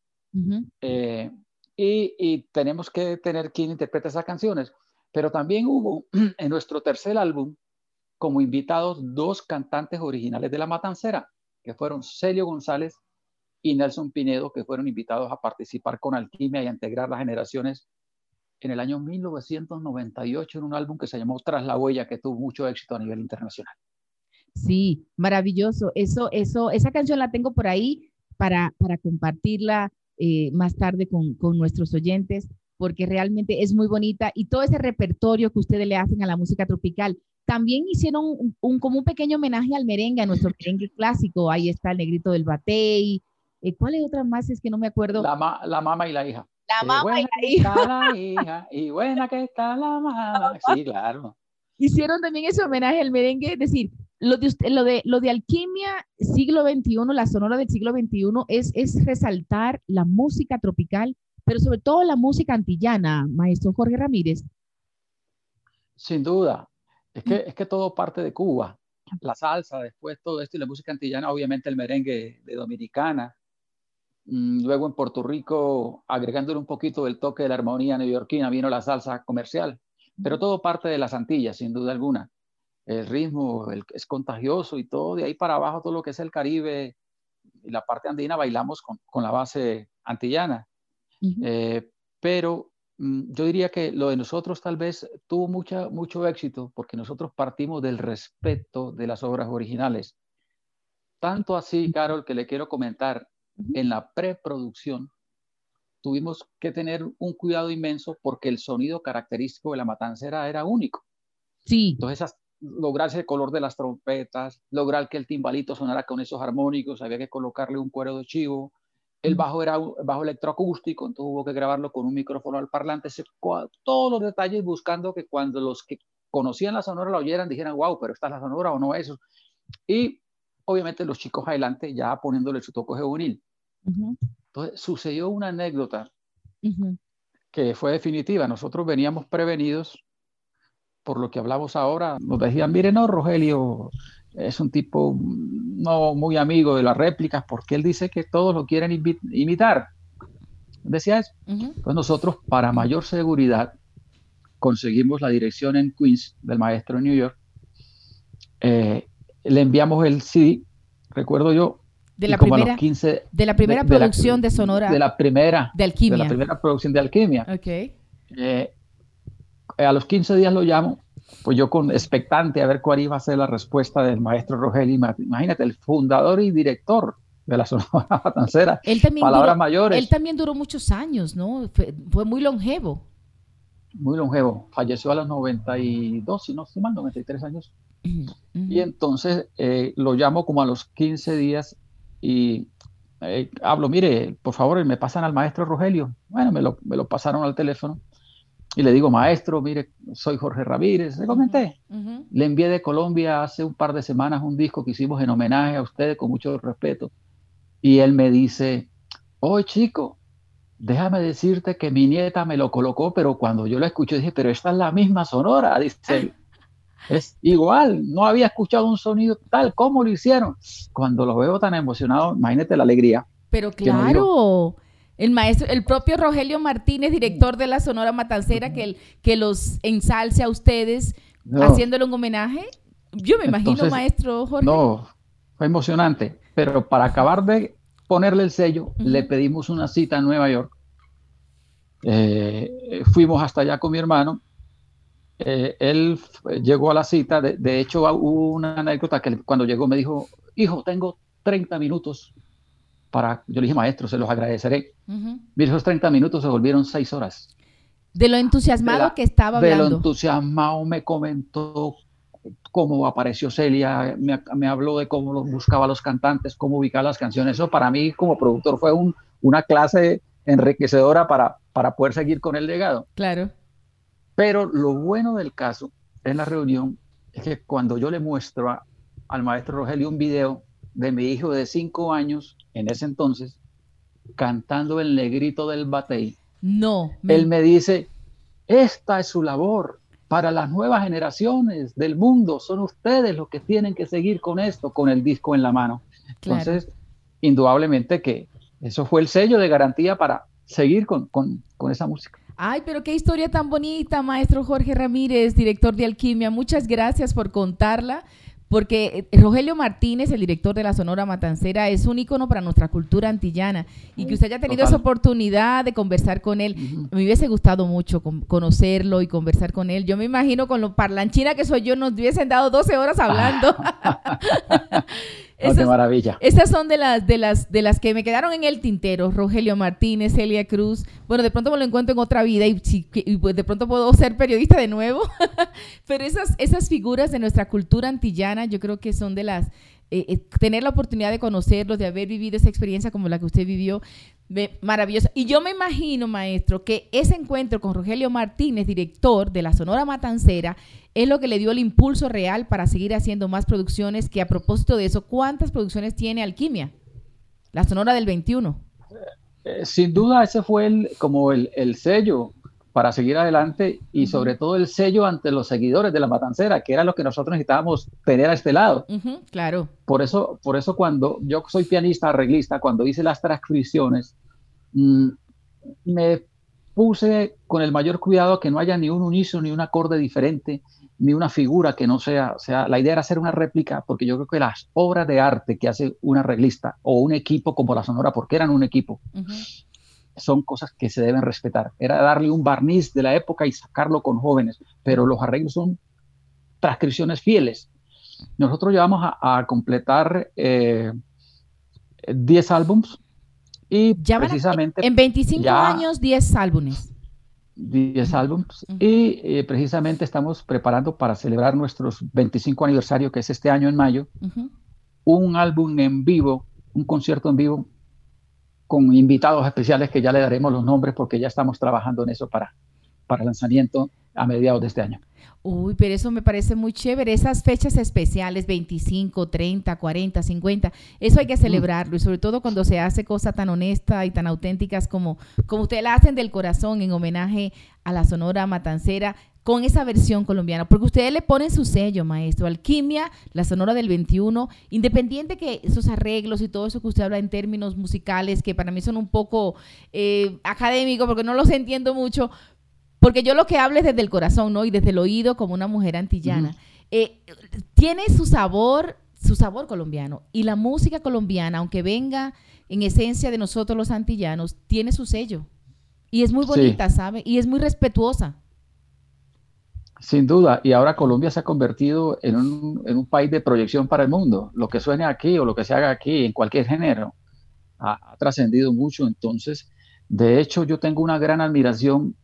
Speaker 8: eh, y, y tenemos que tener quien interprete esas canciones. Pero también hubo (clears throat) en nuestro tercer álbum como invitados dos cantantes originales de La Matancera, que fueron Celio González y Nelson Pinedo, que fueron invitados a participar con Alquimia y a integrar las generaciones en el año 1998 en un álbum que se llamó Tras la Huella, que tuvo mucho éxito a nivel internacional.
Speaker 1: Sí, maravilloso. Eso, eso, esa canción la tengo por ahí para, para compartirla eh, más tarde con, con nuestros oyentes, porque realmente es muy bonita y todo ese repertorio que ustedes le hacen a la música tropical. También hicieron un, un- como un pequeño homenaje al merengue, a nuestro merengue clásico. Ahí está el negrito del batey. Eh, ¿Cuál es otra más? Es que no me acuerdo.
Speaker 8: La, ma- la mamá y la hija.
Speaker 1: La mamá y la hija.
Speaker 8: está la hija y buena que está la mamá. Sí, claro.
Speaker 1: hicieron también ese homenaje al merengue, es decir, lo de, usted- lo de, lo de alquimia siglo XXI, la sonora del siglo XXI, es, es resaltar la música tropical, pero sobre todo la música antillana, maestro Jorge Ramírez.
Speaker 8: Sin duda. Es que, es que todo parte de Cuba. La salsa, después todo esto y la música antillana, obviamente el merengue de Dominicana. Mm, Luego en Puerto Rico, agregándole un poquito del toque de la armonía neoyorquina, vino la salsa comercial. Pero todo parte de las Antillas, sin duda alguna. El ritmo el- es contagioso y todo, de ahí para abajo, todo lo que es el Caribe y la parte andina, bailamos con, con la base antillana. Eh, pero mm, yo diría que lo de nosotros tal vez tuvo mucha, mucho éxito porque nosotros partimos del respeto de las obras originales. Tanto así, Carol, que le quiero comentar, En la preproducción tuvimos que tener un cuidado inmenso porque el sonido característico de la matancera era único.
Speaker 1: Sí,
Speaker 8: Entonces, as- lograr ese color de las trompetas, lograr que el timbalito sonara con esos armónicos, había que colocarle un cuero de chivo. El bajo era un bajo electroacústico, entonces hubo que grabarlo con un micrófono al parlante, todos los detalles buscando que cuando los que conocían la sonora la oyeran dijeran, wow, pero esta es la sonora o no eso. Y obviamente los chicos adelante ya poniéndole su toque juvenil. Entonces sucedió una anécdota que fue definitiva. Nosotros veníamos prevenidos por lo que hablamos ahora. Nos decían, mire, no, Rogelio es un tipo mm, no muy amigo de las réplicas porque él dice que todos lo quieren imitar. decía eso. Pues nosotros, para mayor seguridad, conseguimos la dirección en Queens del maestro en New York. Eh, le enviamos el CD, recuerdo yo,
Speaker 1: de la, primera, 15, de la primera producción de, Sonora.
Speaker 8: De la primera.
Speaker 1: De Alquimia.
Speaker 8: De la primera producción de Alquimia.
Speaker 1: Ok.
Speaker 8: Eh, a los 15 días lo llamo, pues yo con expectante a ver cuál iba a ser la respuesta del maestro Rogelio. Imagínate, el fundador y director de la Sonora (laughs) Matancera.
Speaker 1: Él también
Speaker 8: Palabras
Speaker 1: duró,
Speaker 8: mayores.
Speaker 1: Él también duró muchos años, ¿no? Fue, muy longevo.
Speaker 8: Muy longevo. Falleció a los 92, si no estoy mal, 93 años. Y entonces eh, lo llamo como a los 15 días y eh, hablo, mire, por favor, me pasan al maestro Rogelio. Bueno, me lo, me lo, pasaron al teléfono y le digo, maestro, mire, soy Jorge Ramírez. Le comenté. Le envié de Colombia hace un par de semanas un disco que hicimos en homenaje a usted con mucho respeto. Y él me dice, oh chico, déjame decirte que mi nieta me lo colocó, pero cuando yo lo escuché dije, pero esta es la misma sonora, dice Es igual, no había escuchado un sonido tal, como lo hicieron? Cuando lo veo tan emocionado, imagínate la alegría.
Speaker 1: Pero claro, el maestro, el propio Rogelio Martínez, director de la Sonora Matancera, que, el, que los ensalce a ustedes haciéndole un homenaje. Yo me imagino, maestro Jorge.
Speaker 8: No, fue emocionante, pero para acabar de ponerle el sello, le pedimos una cita en Nueva York. Eh, fuimos hasta allá con mi hermano eh, él llegó a la cita, de, hecho hubo una anécdota que cuando llegó me dijo, hijo, tengo 30 minutos para, yo le dije, maestro, se los agradeceré. Uh esos 30 minutos se volvieron 6 horas.
Speaker 1: De lo entusiasmado que estaba hablando.
Speaker 8: De lo entusiasmado me comentó cómo apareció Celia, me, habló de cómo buscaba a los cantantes, cómo ubicaba las canciones. Eso para mí como productor fue un, una clase enriquecedora para, para poder seguir con el legado.
Speaker 1: Claro.
Speaker 8: Pero lo bueno del caso en la reunión es que cuando yo le muestro al maestro Rogelio un video de mi hijo de cinco años, en ese entonces, cantando el negrito del batey,
Speaker 1: no,
Speaker 8: él me dice, esta es su labor para las nuevas generaciones del mundo, son ustedes los que tienen que seguir con esto, con el disco en la mano. Entonces, indudablemente que eso fue el sello de garantía para seguir con, con, con esa música.
Speaker 1: Ay, pero qué historia tan bonita, maestro Jorge Ramírez, director de Alquimia. Muchas gracias por contarla, porque eh, Rogelio Martínez, el director de la Sonora Matancera, es un ícono para nuestra cultura antillana. Y que usted haya tenido esa oportunidad de conversar con él, me hubiese gustado mucho conocerlo y conversar con él. Yo me imagino con lo parlanchina que soy yo, nos hubiesen dado 12 horas hablando. (laughs)
Speaker 8: Esas, maravilla.
Speaker 1: Estas son de las, de, las, de las que me quedaron en el tintero. Rogelio Martínez, Celia Cruz. Bueno, de pronto me lo encuentro en otra vida y, pues de pronto puedo ser periodista de nuevo. (laughs) Pero esas, esas figuras de nuestra cultura antillana yo creo que son de las... Eh, eh, tener la oportunidad de conocerlos, de haber vivido esa experiencia como la que usted vivió, maravillosa. Y yo me imagino, maestro, que ese encuentro con Rogelio Martínez, director de la Sonora Matancera, es lo que le dio el impulso real para seguir haciendo más producciones, que a propósito de eso, ¿cuántas producciones tiene Alquimia? La Sonora del 21.
Speaker 8: Eh, sin duda ese fue el, como el, sello para seguir adelante y sobre todo el sello ante los seguidores de la matancera, que era lo que nosotros necesitábamos tener a este lado.
Speaker 1: claro.
Speaker 8: Por eso, por eso cuando yo soy pianista, arreglista, cuando hice las transcripciones, mm, me puse con el mayor cuidado que no haya ni un unísono ni un acorde diferente, ni una figura que no sea, o sea, la idea era hacer una réplica, porque yo creo que las obras de arte que hace un arreglista o un equipo como la Sonora, porque eran un equipo, son cosas que se deben respetar. Era darle un barniz de la época y sacarlo con jóvenes, pero los arreglos son transcripciones fieles. Nosotros llevamos a, completar 10 eh, álbums y precisamente...
Speaker 1: En 25 años, 10 álbumes.
Speaker 8: 10 álbumes y eh, precisamente estamos preparando para celebrar nuestro 25 aniversario, que es este año en mayo, un álbum en vivo, un concierto en vivo con invitados especiales que ya le daremos los nombres porque ya estamos trabajando en eso para, para lanzamiento a mediados de este año.
Speaker 1: Uy, pero eso me parece muy chévere. Esas fechas especiales, 25, 30, 40, 50, eso hay que celebrarlo. Y sobre todo cuando se hace cosas tan honestas y tan auténticas como, como ustedes la hacen del corazón en homenaje a la Sonora Matancera con esa versión colombiana? Porque ustedes le ponen su sello, maestro. Alquimia, la Sonora del 21, independiente que esos arreglos y todo eso que usted habla en términos musicales, que para mí son un poco eh, académicos, porque no los entiendo mucho, porque yo lo que hablo es desde el corazón, ¿no? Y desde el oído como una mujer antillana. Eh, tiene su sabor, su sabor colombiano. Y la música colombiana, aunque venga en esencia de nosotros los antillanos, tiene su sello. Y es muy bonita, ¿sabe? Y es muy respetuosa.
Speaker 8: Sin duda, y ahora Colombia se ha convertido en un, en un, país de proyección para el mundo. Lo que suene aquí o lo que se haga aquí, en cualquier género, ha, ha trascendido mucho. Entonces, de hecho, yo tengo una gran admiración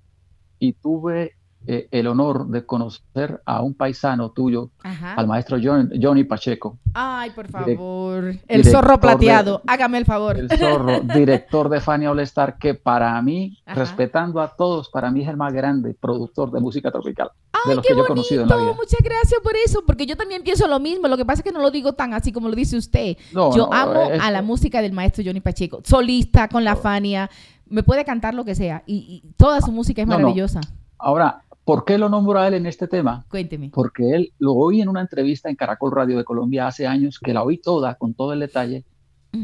Speaker 8: y tuve eh, el honor de conocer a un paisano tuyo, al maestro Johnny Pacheco.
Speaker 1: Ay, por favor. el zorro plateado, hágame el favor.
Speaker 8: El zorro, (laughs) director de Fania All Star, que para mí, respetando a todos, para mí es el más grande productor de música tropical.
Speaker 1: Ay, de los que yo he conocido en la vida. Muchas gracias por eso, porque yo también pienso lo mismo. Lo que pasa es que no lo digo tan así como lo dice usted. yo amo a la música del maestro Johnny Pacheco, solista con la Fania, me puede cantar lo que sea y, toda su música es maravillosa.
Speaker 8: Ahora, ¿Por qué lo nombro a él en este tema?
Speaker 1: Cuénteme.
Speaker 8: Porque él lo oí en una entrevista en Caracol Radio de Colombia hace años, que la oí toda, con todo el detalle,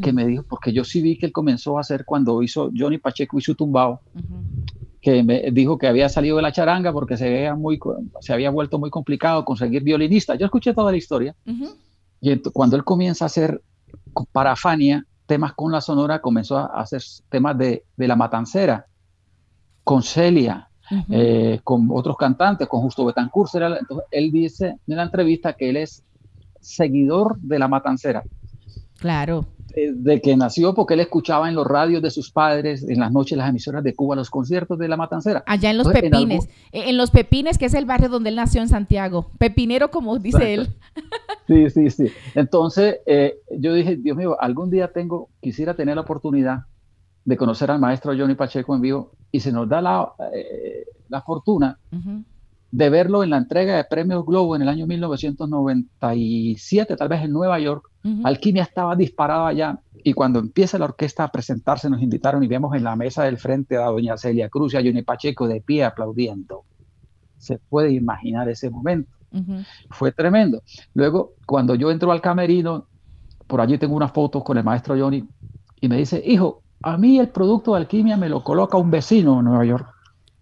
Speaker 8: que me dijo, porque yo sí vi que él comenzó a hacer cuando hizo Johnny Pacheco y su tumbao, que me dijo que había salido de la charanga porque se había, muy, se había vuelto muy complicado conseguir violinistas. Yo escuché toda la historia. Y cuando él comienza a hacer para Fania temas con la sonora, comenzó a hacer temas de, de la matancera, con Celia, eh, con otros cantantes, con Justo Betancourt. Entonces, él dice en la entrevista que él es seguidor de la matancera.
Speaker 1: Claro.
Speaker 8: De, que nació porque él escuchaba en los radios de sus padres, en las noches, las emisoras de Cuba, los conciertos de la matancera.
Speaker 1: Allá en Los Pepines. En, Los Pepines, que es el barrio donde él nació en Santiago. Pepinero, como dice él.
Speaker 8: Sí, sí, sí. Entonces, eh, yo dije, Dios mío, algún día tengo, quisiera tener la oportunidad de conocer al maestro Johnny Pacheco en vivo y se nos da la, eh, la fortuna de verlo en la entrega de premios Globo en el año 1997, tal vez en Nueva York. Alquimia estaba disparado allá y cuando empieza la orquesta a presentarse nos invitaron y vemos en la mesa del frente a doña Celia Cruz y a Johnny Pacheco de pie aplaudiendo. Se puede imaginar ese momento. Fue tremendo. Luego, cuando yo entro al camerino, por allí tengo unas fotos con el maestro Johnny y me dice, hijo, a mí el producto de alquimia me lo coloca un vecino en Nueva York.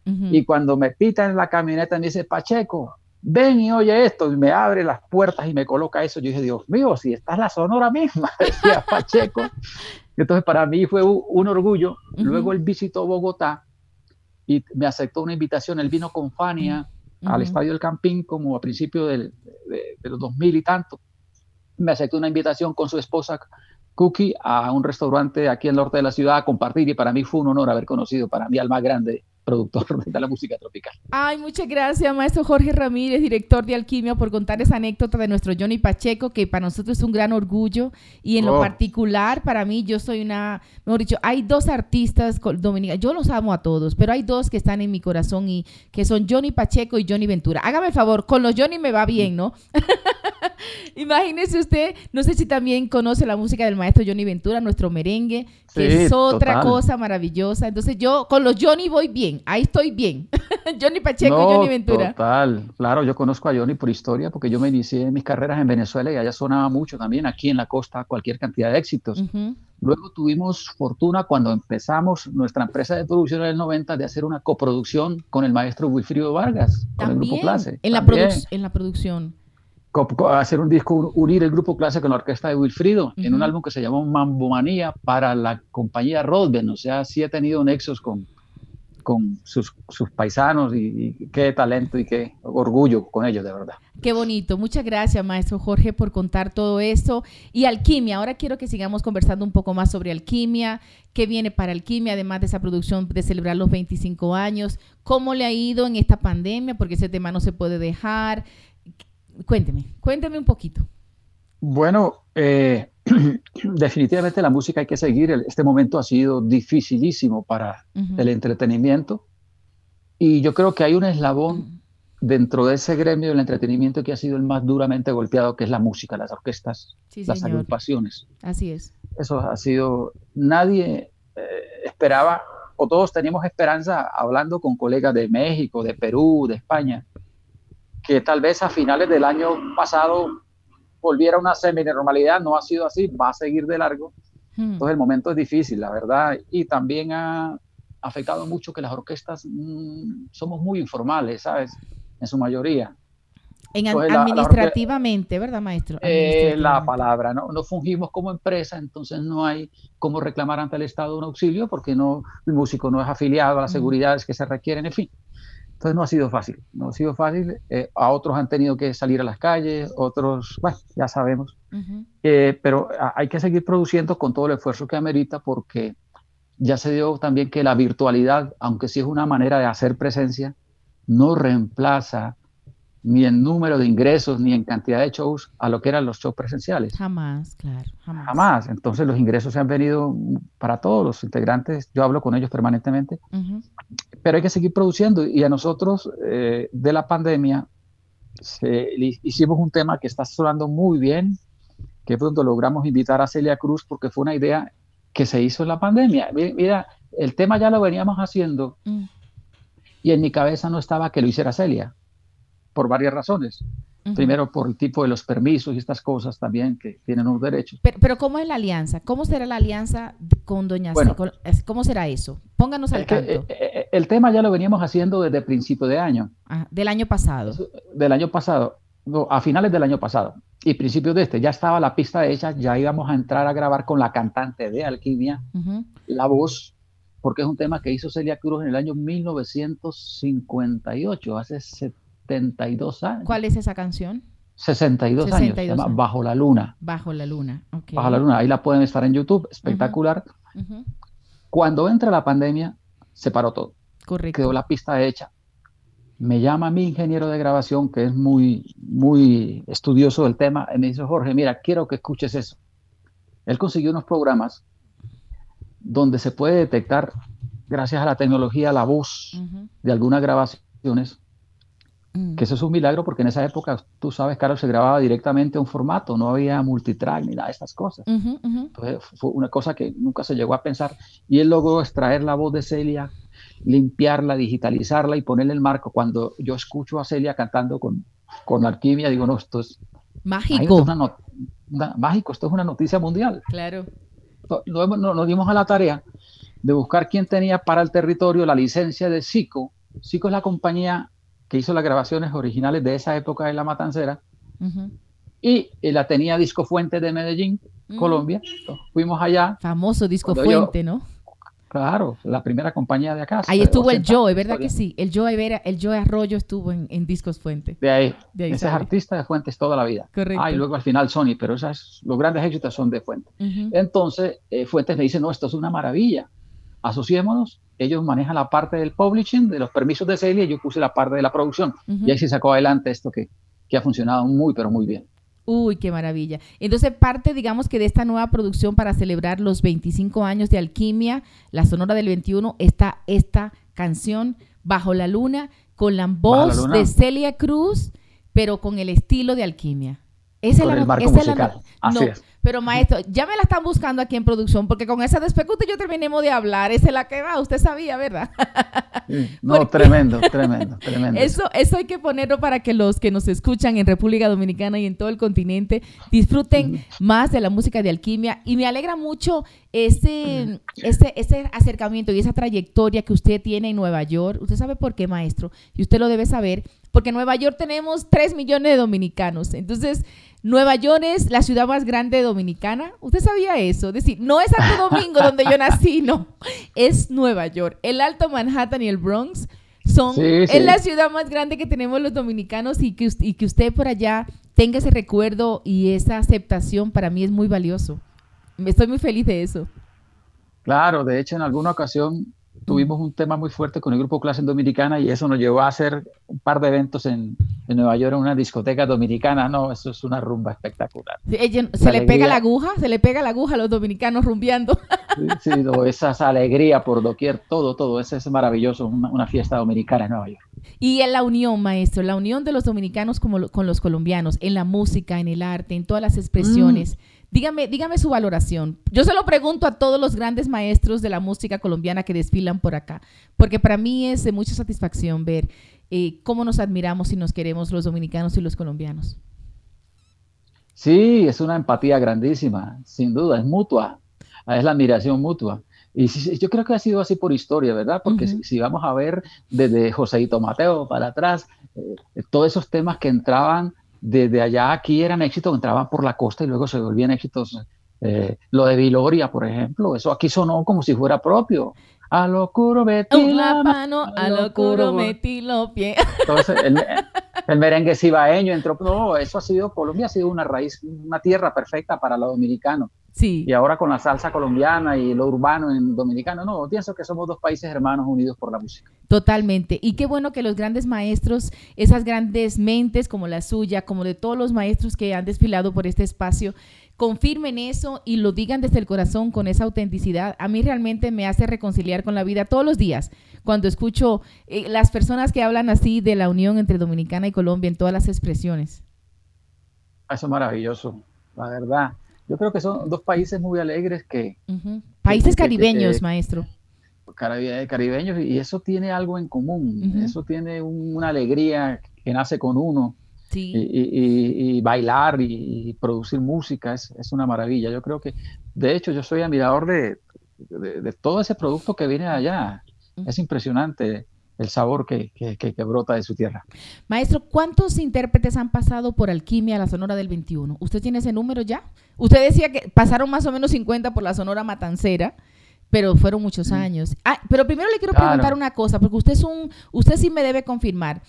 Speaker 8: Y cuando me pita en la camioneta me dice, Pacheco, ven y oye esto, y me abre las puertas y me coloca eso. Yo dije, Dios mío, si esta es la sonora misma, (laughs) decía Pacheco. Entonces para mí fue un, orgullo. Luego él visitó Bogotá y me aceptó una invitación. Él vino con Fania al Estadio del Campín como a principios de, de, los 2000 y tanto. Me aceptó una invitación con su esposa Cookie a un restaurante aquí el norte de la ciudad a compartir y para mí fue un honor haber conocido para mí al más grande productor de la música tropical.
Speaker 1: Ay, muchas gracias, maestro Jorge Ramírez, director de Alquimia, por contar esa anécdota de nuestro Johnny Pacheco, que para nosotros es un gran orgullo. Y en lo oh. particular, para mí, yo soy una, mejor dicho, hay dos artistas dominicanos, yo los amo a todos, pero hay dos que están en mi corazón y que son Johnny Pacheco y Johnny Ventura. Hágame el favor, con los Johnny me va bien, ¿no? (laughs) Imagínese usted, no sé si también conoce la música del maestro Johnny Ventura, nuestro merengue, que es otra cosa maravillosa. Entonces yo con los Johnny voy bien, ahí estoy bien. (laughs) Johnny Pacheco y Johnny Ventura.
Speaker 8: Total, claro, yo conozco a Johnny por historia porque yo me inicié en mis carreras en Venezuela y allá sonaba mucho también, aquí en la costa, cualquier cantidad de éxitos. Luego tuvimos fortuna cuando empezamos nuestra empresa de producción en el 90 de hacer una coproducción con el maestro Wilfrido Vargas, con el grupo Clase.
Speaker 1: En, la en la producción
Speaker 8: hacer un disco, unir el grupo clase con la orquesta de Wilfrido en un álbum que se llamó Mambomanía para la compañía Rodben. O sea, sí he tenido nexos con, con sus, sus paisanos y, qué talento y qué orgullo con ellos, de verdad.
Speaker 1: Qué bonito. Muchas gracias, maestro Jorge, por contar todo eso. Y alquimia, ahora quiero que sigamos conversando un poco más sobre alquimia, qué viene para alquimia, además de esa producción de celebrar los 25 años, cómo le ha ido en esta pandemia, porque ese tema no se puede dejar. Cuénteme, cuénteme un poquito.
Speaker 8: Bueno, eh, (clears throat) definitivamente la música hay que seguir. Este momento ha sido dificilísimo para el entretenimiento y yo creo que hay un eslabón dentro de ese gremio del entretenimiento que ha sido el más duramente golpeado, que es la música, las orquestas, las agrupaciones.
Speaker 1: Así es.
Speaker 8: Eso ha sido, nadie eh, esperaba, o todos teníamos esperanza hablando con colegas de México, de Perú, de España, que tal vez a finales del año pasado volviera a una semi-normalidad, no ha sido así, va a seguir de largo.
Speaker 1: Hmm.
Speaker 8: Entonces el momento es difícil, la verdad, y también ha afectado mucho que las orquestas mm, somos muy informales, ¿sabes? En su mayoría.
Speaker 1: En
Speaker 8: la- la
Speaker 1: administrativamente, ¿verdad, maestro?
Speaker 8: Eh, la palabra, ¿no? No fungimos como empresa, entonces no hay cómo reclamar ante el Estado un auxilio porque no, el músico no es afiliado a las
Speaker 1: Ujú.
Speaker 8: seguridades que se requieren, en fin. Entonces no ha sido fácil, no ha sido fácil. Eh, a otros han tenido que salir a las calles, otros, bueno, ya sabemos. Eh, pero hay que seguir produciendo con todo el esfuerzo que amerita porque ya se dio también que la virtualidad, aunque sí es una manera de hacer presencia, no reemplaza ni en número de ingresos ni en cantidad de shows a lo que eran los shows presenciales.
Speaker 1: Jamás, claro, jamás.
Speaker 8: Jamás. Entonces los ingresos se han venido para todos los integrantes. Yo hablo con ellos permanentemente, pero hay que seguir produciendo. Y a nosotros eh, de la pandemia se- hicimos un tema que está sonando muy bien, que donde logramos invitar a Celia Cruz porque fue una idea que se hizo en la pandemia. Mi- Mira, el tema ya lo veníamos haciendo
Speaker 1: Mm.
Speaker 8: y en mi cabeza no estaba que lo hiciera Celia, por varias razones.
Speaker 1: Ujú.
Speaker 8: Primero, por el tipo de los permisos y estas cosas también que tienen unos derechos.
Speaker 1: Pero, pero ¿cómo es la alianza? ¿Cómo será la alianza con Doña
Speaker 8: Bueno.
Speaker 1: Con- ¿Cómo será eso? Pónganos al
Speaker 8: Es que,
Speaker 1: tanto.
Speaker 8: eh, eh, el tema ya lo veníamos haciendo desde principio de año,
Speaker 1: Ah, del año pasado.
Speaker 8: del año pasado, no, a finales del año pasado y principios de este. Ya estaba la pista hecha, ya íbamos a entrar a grabar con la cantante de Alquimia,
Speaker 1: Ujú.
Speaker 8: la voz, porque es un tema que hizo Celia Cruz en el año 1958, hace 72 años.
Speaker 1: ¿Cuál es esa canción?
Speaker 8: 62, años, se
Speaker 1: 62
Speaker 8: llama
Speaker 1: años.
Speaker 8: Bajo la Luna.
Speaker 1: Bajo la luna.
Speaker 8: Bajo la Luna, ahí la pueden estar en YouTube, espectacular. Cuando entra la pandemia, se paró todo.
Speaker 1: Correcto.
Speaker 8: quedó la pista hecha. Me llama mi ingeniero de grabación, que es muy, muy estudioso del tema, y me dice, Jorge, mira, quiero que escuches eso. Él consiguió unos programas donde se puede detectar, gracias a la tecnología, la voz de algunas grabaciones,
Speaker 1: Mm.
Speaker 8: que eso es un milagro porque en esa época, tú sabes, Carlos, se grababa directamente a un formato, no había multitrack ni nada de estas cosas. Entonces, fue una cosa que nunca se llegó a pensar. Y él logró extraer la voz de Celia, limpiarla, digitalizarla y ponerle el marco. Cuando yo escucho a Celia cantando con, con Alquimia, digo, no, esto es,
Speaker 1: Mágico.
Speaker 8: una not- una- mágico, esto es una noticia mundial.
Speaker 1: Claro.
Speaker 8: No- no hemos- no- nos dimos a la tarea de buscar quién tenía para el territorio la licencia de Sico. Sico es la compañía que hizo las grabaciones originales de esa época de La Matancera y eh, la tenía Disco Fuente de Medellín,
Speaker 1: Mm.
Speaker 8: Colombia. Entonces, fuimos allá,
Speaker 1: Famoso disco
Speaker 8: yo-
Speaker 1: fuente, ¿no?
Speaker 8: Claro, la primera compañía de acá.
Speaker 1: Ahí estuvo el
Speaker 8: 80,
Speaker 1: Joe, ¿verdad que sí? El Joe, Vera, el Joe Arroyo estuvo en, en Discos Fuente.
Speaker 8: De ahí.
Speaker 1: De ahí
Speaker 8: Ese es artista de Fuentes toda la vida.
Speaker 1: Correcto.
Speaker 8: Ah, y luego al final Sony, pero esas, los grandes éxitos son de Fuentes. Entonces, eh, Fuentes me dice, no, esto es una maravilla. Asociémonos. Ellos manejan la parte del publishing, de los permisos de Celia, y yo puse la parte de la producción. Y ahí se sacó adelante esto que, que ha funcionado muy, pero muy bien.
Speaker 1: Uy, qué maravilla. Entonces, parte, digamos que de esta nueva producción para celebrar los 25 años de Alquimia, la Sonora del 21, está esta canción, Bajo la Luna, con la voz de Celia Cruz, pero con el estilo de Alquimia. Esa
Speaker 8: Con
Speaker 1: es la
Speaker 8: el marco
Speaker 1: la
Speaker 8: musical. Así
Speaker 1: no,
Speaker 8: es.
Speaker 1: Pero maestro, ya me la están buscando aquí en producción, porque con esa y yo terminemos de hablar, esa es la que va, usted sabía, ¿verdad? (laughs)
Speaker 8: No, tremendo, tremendo, tremendo.
Speaker 1: Eso, eso hay que ponerlo para que los que nos escuchan en República Dominicana y en todo el continente disfruten más de la música de Alquimia. Y me alegra mucho ese, ese, ese acercamiento y esa trayectoria que usted tiene en Nueva York. Usted sabe por qué, maestro, y usted lo debe saber, porque en Nueva York tenemos 3 millones de dominicanos. Entonces, Nueva York es la ciudad más grande dominicana. ¿Usted sabía eso? Es decir, no es Santo Domingo donde yo nací, no. Es Nueva York. El Alto Manhattan y el Bronx son
Speaker 8: Sí,
Speaker 1: es la ciudad más grande que tenemos los dominicanos y que, y que usted por allá tenga ese recuerdo y esa aceptación para mí es muy valioso. Estoy muy feliz de eso.
Speaker 8: Claro, de hecho en alguna ocasión tuvimos un tema muy fuerte con el grupo Clase Dominicana y eso nos llevó a hacer un par de eventos en, en Nueva York en una discoteca dominicana. No, eso es una rumba espectacular.
Speaker 1: Sí, ella- se le pega
Speaker 8: alegría.
Speaker 1: la aguja, se le pega la aguja a los dominicanos rumbeando.
Speaker 8: Sí, sí, no, (laughs) esa alegría por doquier, todo, todo, eso es maravilloso, una, una fiesta dominicana en Nueva York.
Speaker 1: Y en la unión, maestro, la unión de los dominicanos como lo- con los colombianos, en la música, en el arte, en todas las expresiones. Dígame, dígame su valoración. Yo se lo pregunto a todos los grandes maestros de la música colombiana que desfilan por acá, porque para mí es de mucha satisfacción ver eh, cómo nos admiramos y nos queremos los dominicanos y los colombianos.
Speaker 8: Sí, es una empatía grandísima, sin duda, es mutua, es la admiración mutua. Y yo creo que ha sido así por historia, ¿verdad? Porque si, vamos a ver desde Joseito Mateo para atrás, eh, todos esos temas que entraban desde allá aquí eran éxitos, entraban por la costa y luego se volvían éxitos. Eh, lo de Viloria, por ejemplo, eso aquí sonó como si fuera propio. A lo curo metí
Speaker 1: la mano, a lo curo metí los pies. (laughs)
Speaker 8: Entonces, el, el merengue cibaeño entró. No, eso ha sido, Colombia ha sido una raíz, una tierra perfecta para los dominicanos.
Speaker 1: Sí.
Speaker 8: Y ahora con la salsa colombiana y lo urbano en dominicano, no, pienso que somos dos países hermanos unidos por la música.
Speaker 1: Totalmente. Y qué bueno que los grandes maestros, esas grandes mentes como la suya, como de todos los maestros que han desfilado por este espacio, confirmen eso y lo digan desde el corazón con esa autenticidad. A mí realmente me hace reconciliar con la vida todos los días cuando escucho eh, las personas que hablan así de la unión entre Dominicana y Colombia en todas las expresiones.
Speaker 8: Eso es maravilloso, la verdad. Yo creo que son dos países muy alegres que...
Speaker 1: Países caribeños, maestro.
Speaker 8: Caribeños, y eso tiene algo en común, eso tiene una alegría que nace con uno y, bailar y, producir música es, una maravilla. Yo creo que, de hecho, yo soy admirador de, de, todo ese producto que viene de allá. Es impresionante el sabor que, que, brota de su tierra.
Speaker 1: Maestro, ¿cuántos intérpretes han pasado por Alquimia la Sonora del 21? ¿Usted tiene ese número ya? Usted decía que pasaron más o menos 50 por la Sonora Matancera, pero fueron muchos años. Ah, pero primero le quiero preguntar una cosa, porque usted es un, usted sí me debe confirmar.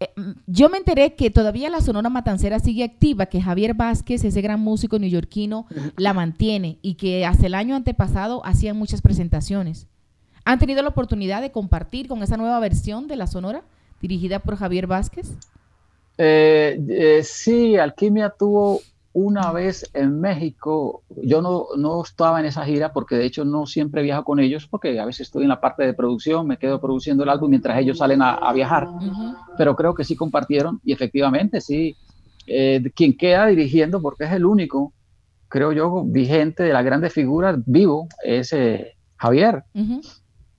Speaker 1: Eh, mm, yo me enteré que todavía la Sonora Matancera sigue activa, que Javier Vázquez, ese gran músico neoyorquino, (laughs) la mantiene y que hasta el año antepasado hacían muchas presentaciones. ¿Han tenido la oportunidad de compartir con esa nueva versión de la Sonora dirigida por Javier Vázquez?
Speaker 8: Eh, eh, sí, Alquimia tuvo una vez en México, yo no, no, estaba en esa gira porque de hecho no siempre viajo con ellos porque a veces estoy en la parte de producción, me quedo produciendo el álbum mientras ellos salen a, viajar, pero creo que sí compartieron y efectivamente sí, eh, quien queda dirigiendo porque es el único, creo yo, vigente de las grandes figuras vivo es Javier.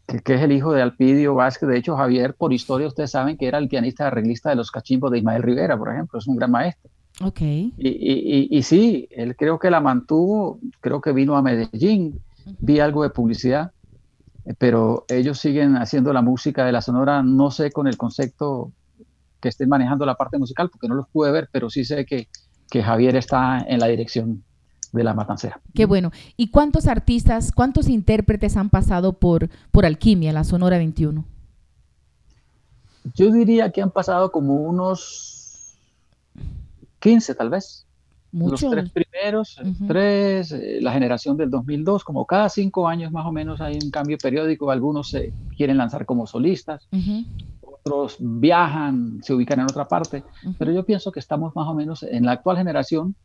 Speaker 8: Que, es el hijo de Alpidio Vázquez. De hecho, Javier, por historia, ustedes saben que era el pianista arreglista de los cachimbos de Ismael Rivera, por ejemplo, es un gran maestro.
Speaker 1: Ok.
Speaker 8: Y, y, y, sí, él creo que la mantuvo, creo que vino a Medellín, vi algo de publicidad, eh, pero ellos siguen haciendo la música de la Sonora, no sé con el concepto que estén manejando la parte musical, porque no los pude ver, pero sí sé que, que Javier está en la dirección de la matancera.
Speaker 1: Qué bueno. ¿Y cuántos artistas, cuántos intérpretes han pasado por, por Alquimia, la Sonora 21?
Speaker 8: Yo diría que han pasado como unos 15 tal vez. Los tres primeros, tres, eh, la generación del 2002, como cada cinco años más o menos hay un cambio periódico, algunos se quieren lanzar como solistas, otros viajan, se ubican en otra parte, pero yo pienso que estamos más o menos en la actual generación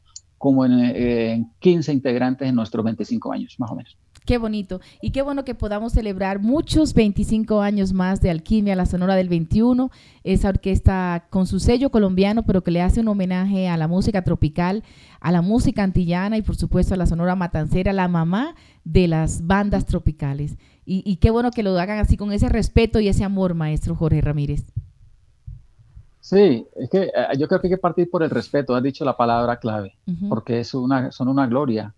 Speaker 8: como en, eh, en 15 integrantes en nuestros 25 años, más o menos.
Speaker 1: Qué bonito. Y qué bueno que podamos celebrar muchos 25 años más de Alquimia, la Sonora del 21, esa orquesta con su sello colombiano, pero que le hace un homenaje a la música tropical, a la música antillana y por supuesto a la Sonora Matancera, la mamá de las bandas tropicales. Y, qué bueno que lo hagan así con ese respeto y ese amor, maestro Jorge Ramírez.
Speaker 8: Sí, es que eh, yo creo que hay que partir por el respeto, has dicho la palabra clave, porque es una, son una gloria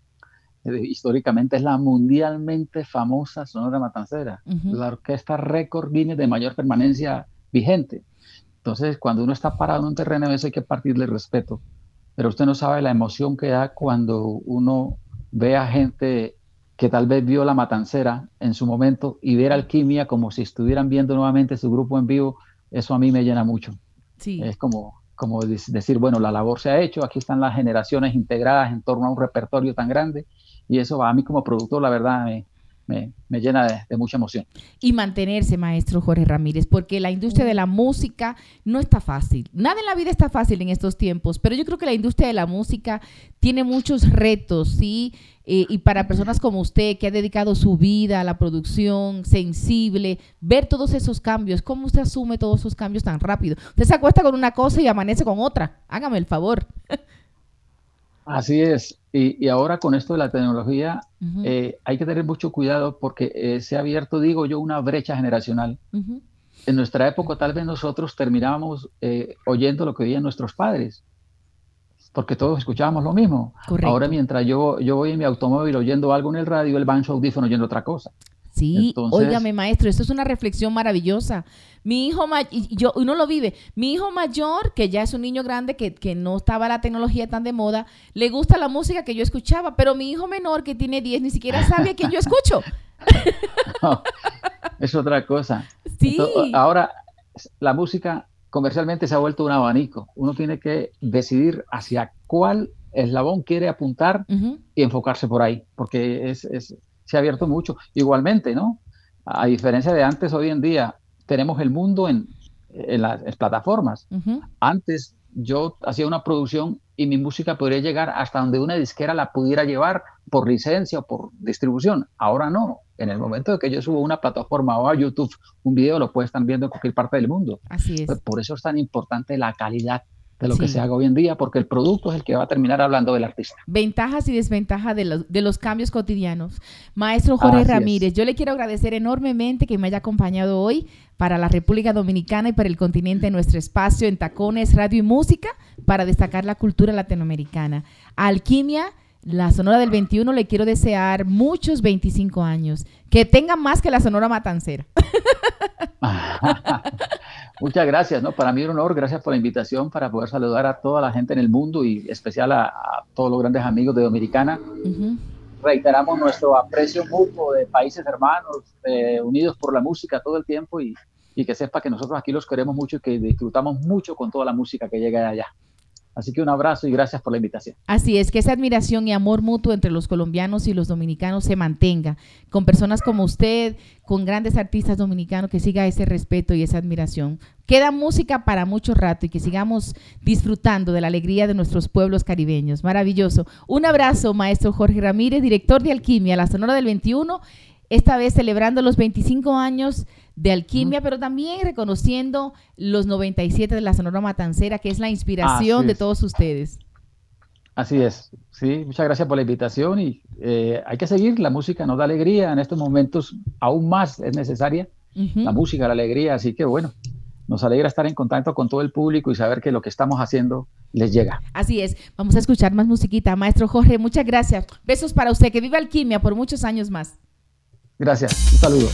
Speaker 8: eh, históricamente es la mundialmente famosa Sonora Matancera, la orquesta récord Guinness de mayor permanencia vigente. Entonces, cuando uno está parado en un terreno, a veces hay que partirle respeto. Pero usted no sabe la emoción que da cuando uno ve a gente que tal vez vio la matancera en su momento y ver alquimia como si estuvieran viendo nuevamente su grupo en vivo, eso a mí me llena mucho. Es como, como decir, bueno, la labor se ha hecho, aquí están las generaciones integradas en torno a un repertorio tan grande y eso a mí como productor, la verdad, me, llena de, mucha emoción.
Speaker 1: Y mantenerse, maestro Jorge Ramírez, porque la industria de la música no está fácil. Nada en la vida está fácil en estos tiempos, pero yo creo que la industria de la música tiene muchos retos, ¿sí? Eh, y para personas como usted, que ha dedicado su vida a la producción, sensible, ver todos esos cambios, ¿cómo usted asume todos esos cambios tan rápido? Usted se acuesta con una cosa y amanece con otra. Hágame el favor. (laughs)
Speaker 8: Así es. Y, ahora con esto de la tecnología eh, hay que tener mucho cuidado porque eh, se ha abierto, digo yo, una brecha generacional. En nuestra época tal vez nosotros terminábamos eh, oyendo lo que oían nuestros padres, porque todos escuchábamos lo mismo. Ahora mientras yo, yo voy en mi automóvil oyendo algo en el radio, él va en su audífono oyendo otra cosa.
Speaker 1: Sí, óigame maestro, esto es una reflexión maravillosa. Mi hijo, y yo, uno lo vive, mi hijo mayor, que ya es un niño grande, que, que, no estaba la tecnología tan de moda, le gusta la música que yo escuchaba, pero mi hijo menor, que tiene 10, ni siquiera sabe que yo escucho. (laughs)
Speaker 8: es otra cosa. Sí. ahora, la música comercialmente se ha vuelto un abanico. Uno tiene que decidir hacia cuál eslabón quiere apuntar y enfocarse por ahí, porque es, es se ha abierto mucho. Igualmente, ¿no? A diferencia de antes, hoy en día tenemos el mundo en, las plataformas. Antes yo hacía una producción y mi música podría llegar hasta donde una disquera la pudiera llevar por licencia o por distribución. Ahora no. En el momento de que yo subo una plataforma o a YouTube un video, lo puede estar viendo en cualquier parte del mundo.
Speaker 1: Así es.
Speaker 8: Por eso es tan importante la calidad de lo que se haga hoy en día, porque el producto es el que va a terminar hablando del artista.
Speaker 1: Ventajas y desventajas de los, de los cambios cotidianos. Maestro Jorge Ramírez, yo le quiero agradecer enormemente que me haya acompañado hoy para la República Dominicana y para el continente en nuestro espacio en Tacones, Radio y Música para destacar la cultura latinoamericana. Alquimia, la Sonora del 21, le quiero desear muchos 25 años, que tenga más que la Sonora Matancera. (laughs)
Speaker 8: Muchas gracias, ¿no? Para mí es un honor, gracias por la invitación para poder saludar a toda la gente en el mundo y especial a, todos los grandes amigos de Dominicana. Reiteramos nuestro aprecio mutuo de países hermanos, unidos por la música todo el tiempo y, y que sepa que nosotros aquí los queremos mucho y que disfrutamos mucho con toda la música que llega de allá. Así que un abrazo y gracias por la invitación.
Speaker 1: Así es, que esa admiración y amor mutuo entre los colombianos y los dominicanos se mantenga, con personas como usted, con grandes artistas dominicanos, que siga ese respeto y esa admiración. Queda música para mucho rato y que sigamos disfrutando de la alegría de nuestros pueblos caribeños. Maravilloso. Un abrazo, maestro Jorge Ramírez, director de Alquimia, la Sonora del 21 esta vez celebrando los 25 años de Alquimia, pero también reconociendo los 97 de la Sonora Matancera, que es la inspiración de todos ustedes.
Speaker 8: Así es, sí, muchas gracias por la invitación y eh, hay que seguir, la música nos da alegría, en estos momentos aún más es necesaria la música, la alegría, así que bueno, nos alegra estar en contacto con todo el público y saber que lo que estamos haciendo les llega.
Speaker 1: Así es, vamos a escuchar más musiquita. Maestro Jorge, muchas gracias. Besos para usted, que viva Alquimia por muchos años más.
Speaker 8: Gracias, un saludo.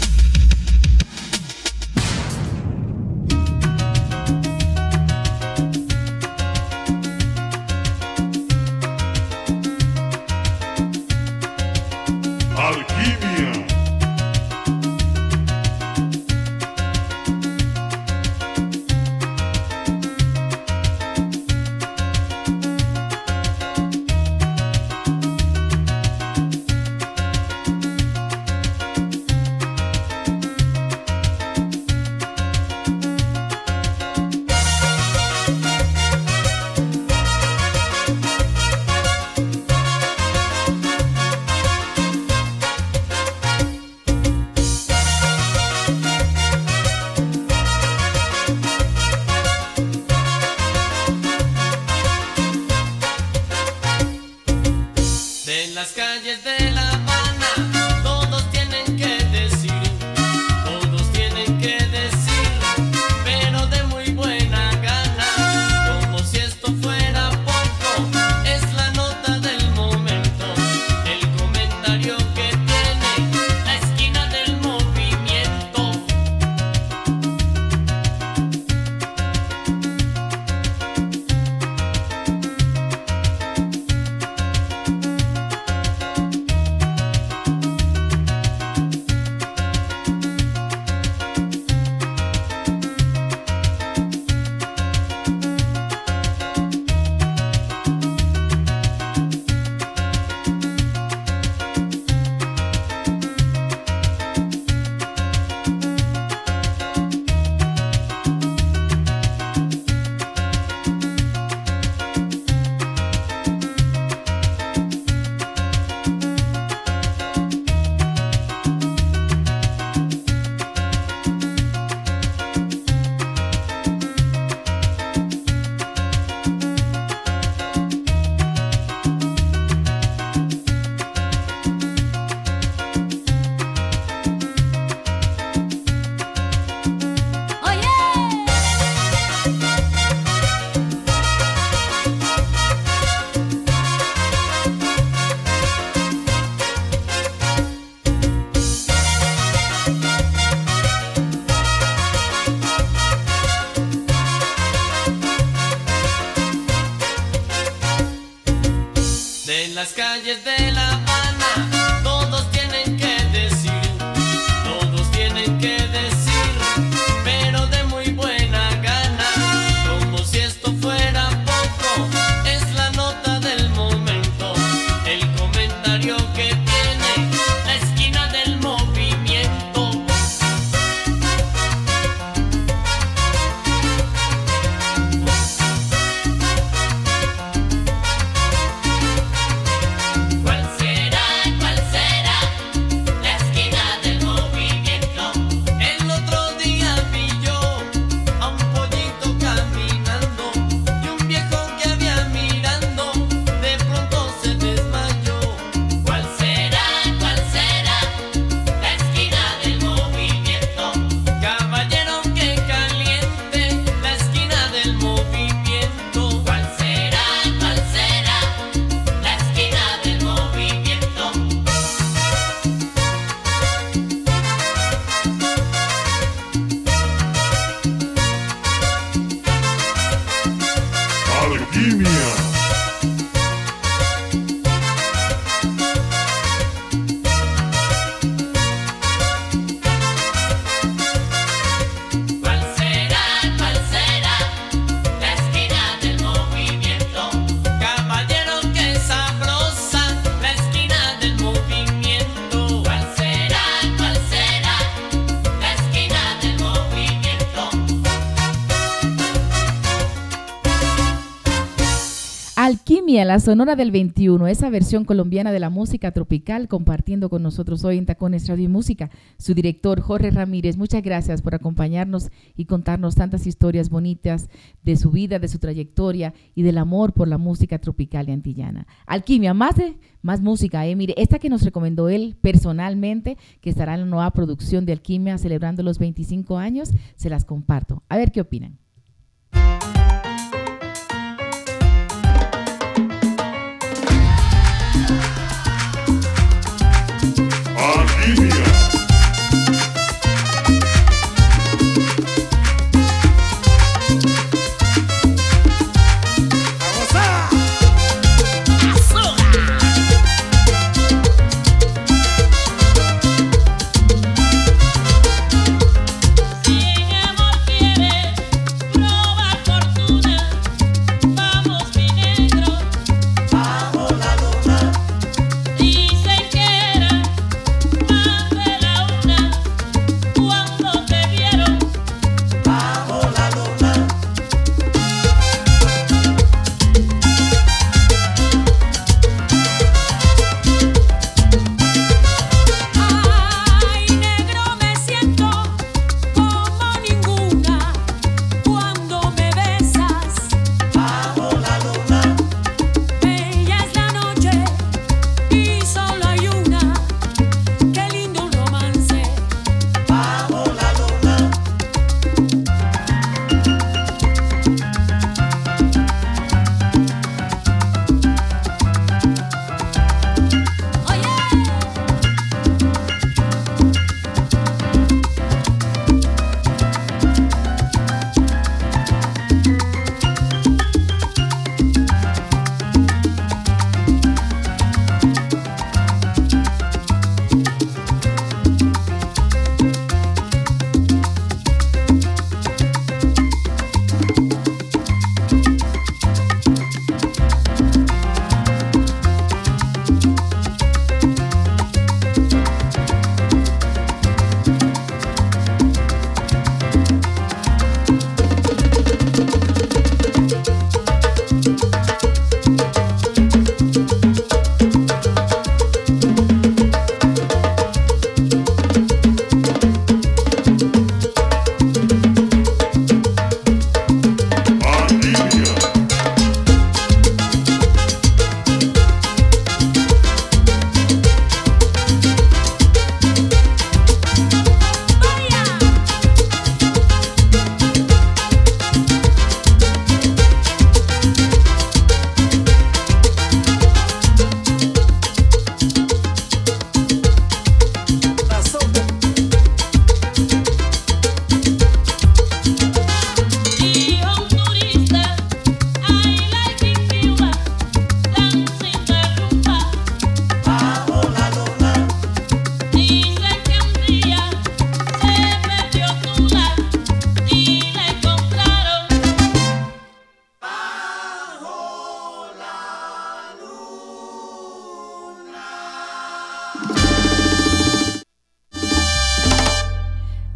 Speaker 9: La
Speaker 1: sonora del 21, esa versión colombiana de la música tropical, compartiendo con nosotros hoy en Tacones Radio y Música. Su director, Jorge Ramírez, muchas gracias por acompañarnos y contarnos tantas historias bonitas de su vida, de su trayectoria y del amor por la música tropical y antillana. Alquimia, más de más música, eh. Mire, esta que nos recomendó él personalmente, que estará en la nueva producción de Alquimia celebrando los 25 años, se las comparto. A ver qué opinan.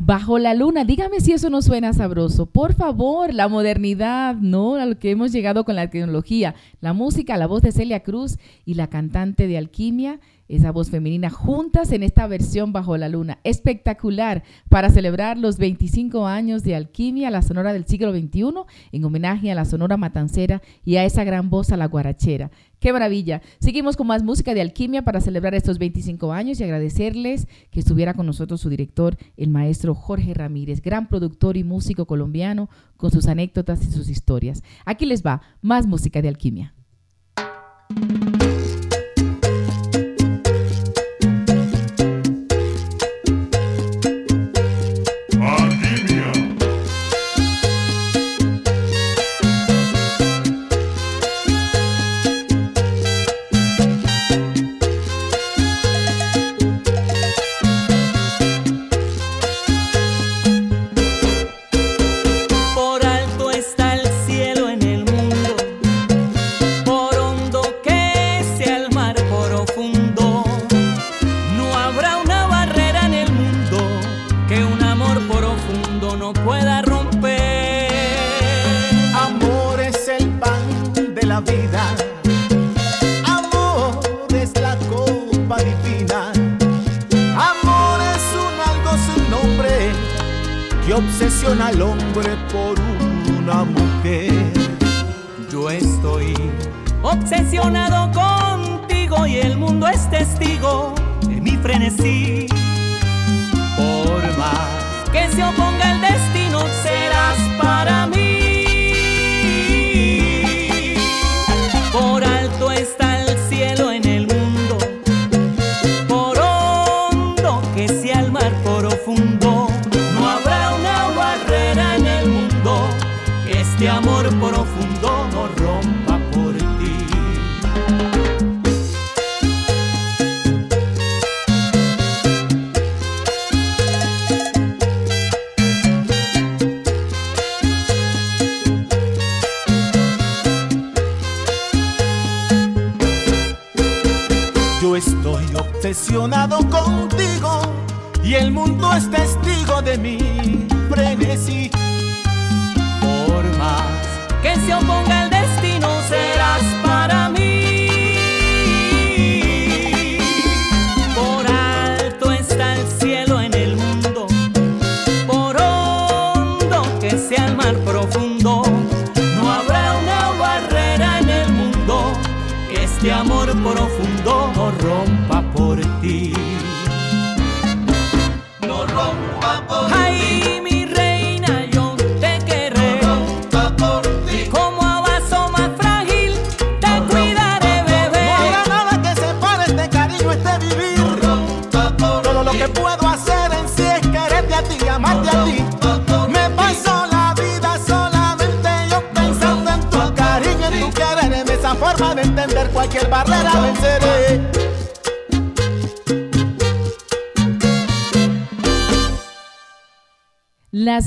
Speaker 1: Bajo la luna, dígame si eso no suena sabroso. Por favor, la modernidad, ¿no? A lo que hemos llegado con la tecnología. La música, la voz de Celia Cruz y la cantante de Alquimia, esa voz femenina, juntas en esta versión Bajo la luna. Espectacular para celebrar los 25 años de Alquimia, la sonora del siglo XXI, en homenaje a la sonora matancera y a esa gran voz a la guarachera. ¡Qué maravilla! Seguimos con más música de Alquimia para celebrar estos 25 años y agradecerles que estuviera con nosotros su director, el maestro Jorge Ramírez, gran productor y músico colombiano, con sus anécdotas y sus historias. Aquí les va más música de Alquimia.
Speaker 5: Obsesiona al hombre por una mujer.
Speaker 9: Yo estoy obsesionado contigo y el mundo es testigo de mi frenesí. Por más que se oponga el destino, serás para mí.
Speaker 5: Obsesionado contigo y el mundo es testigo de mi frenesí.
Speaker 9: Por más que se oponga el destino, serás para mí.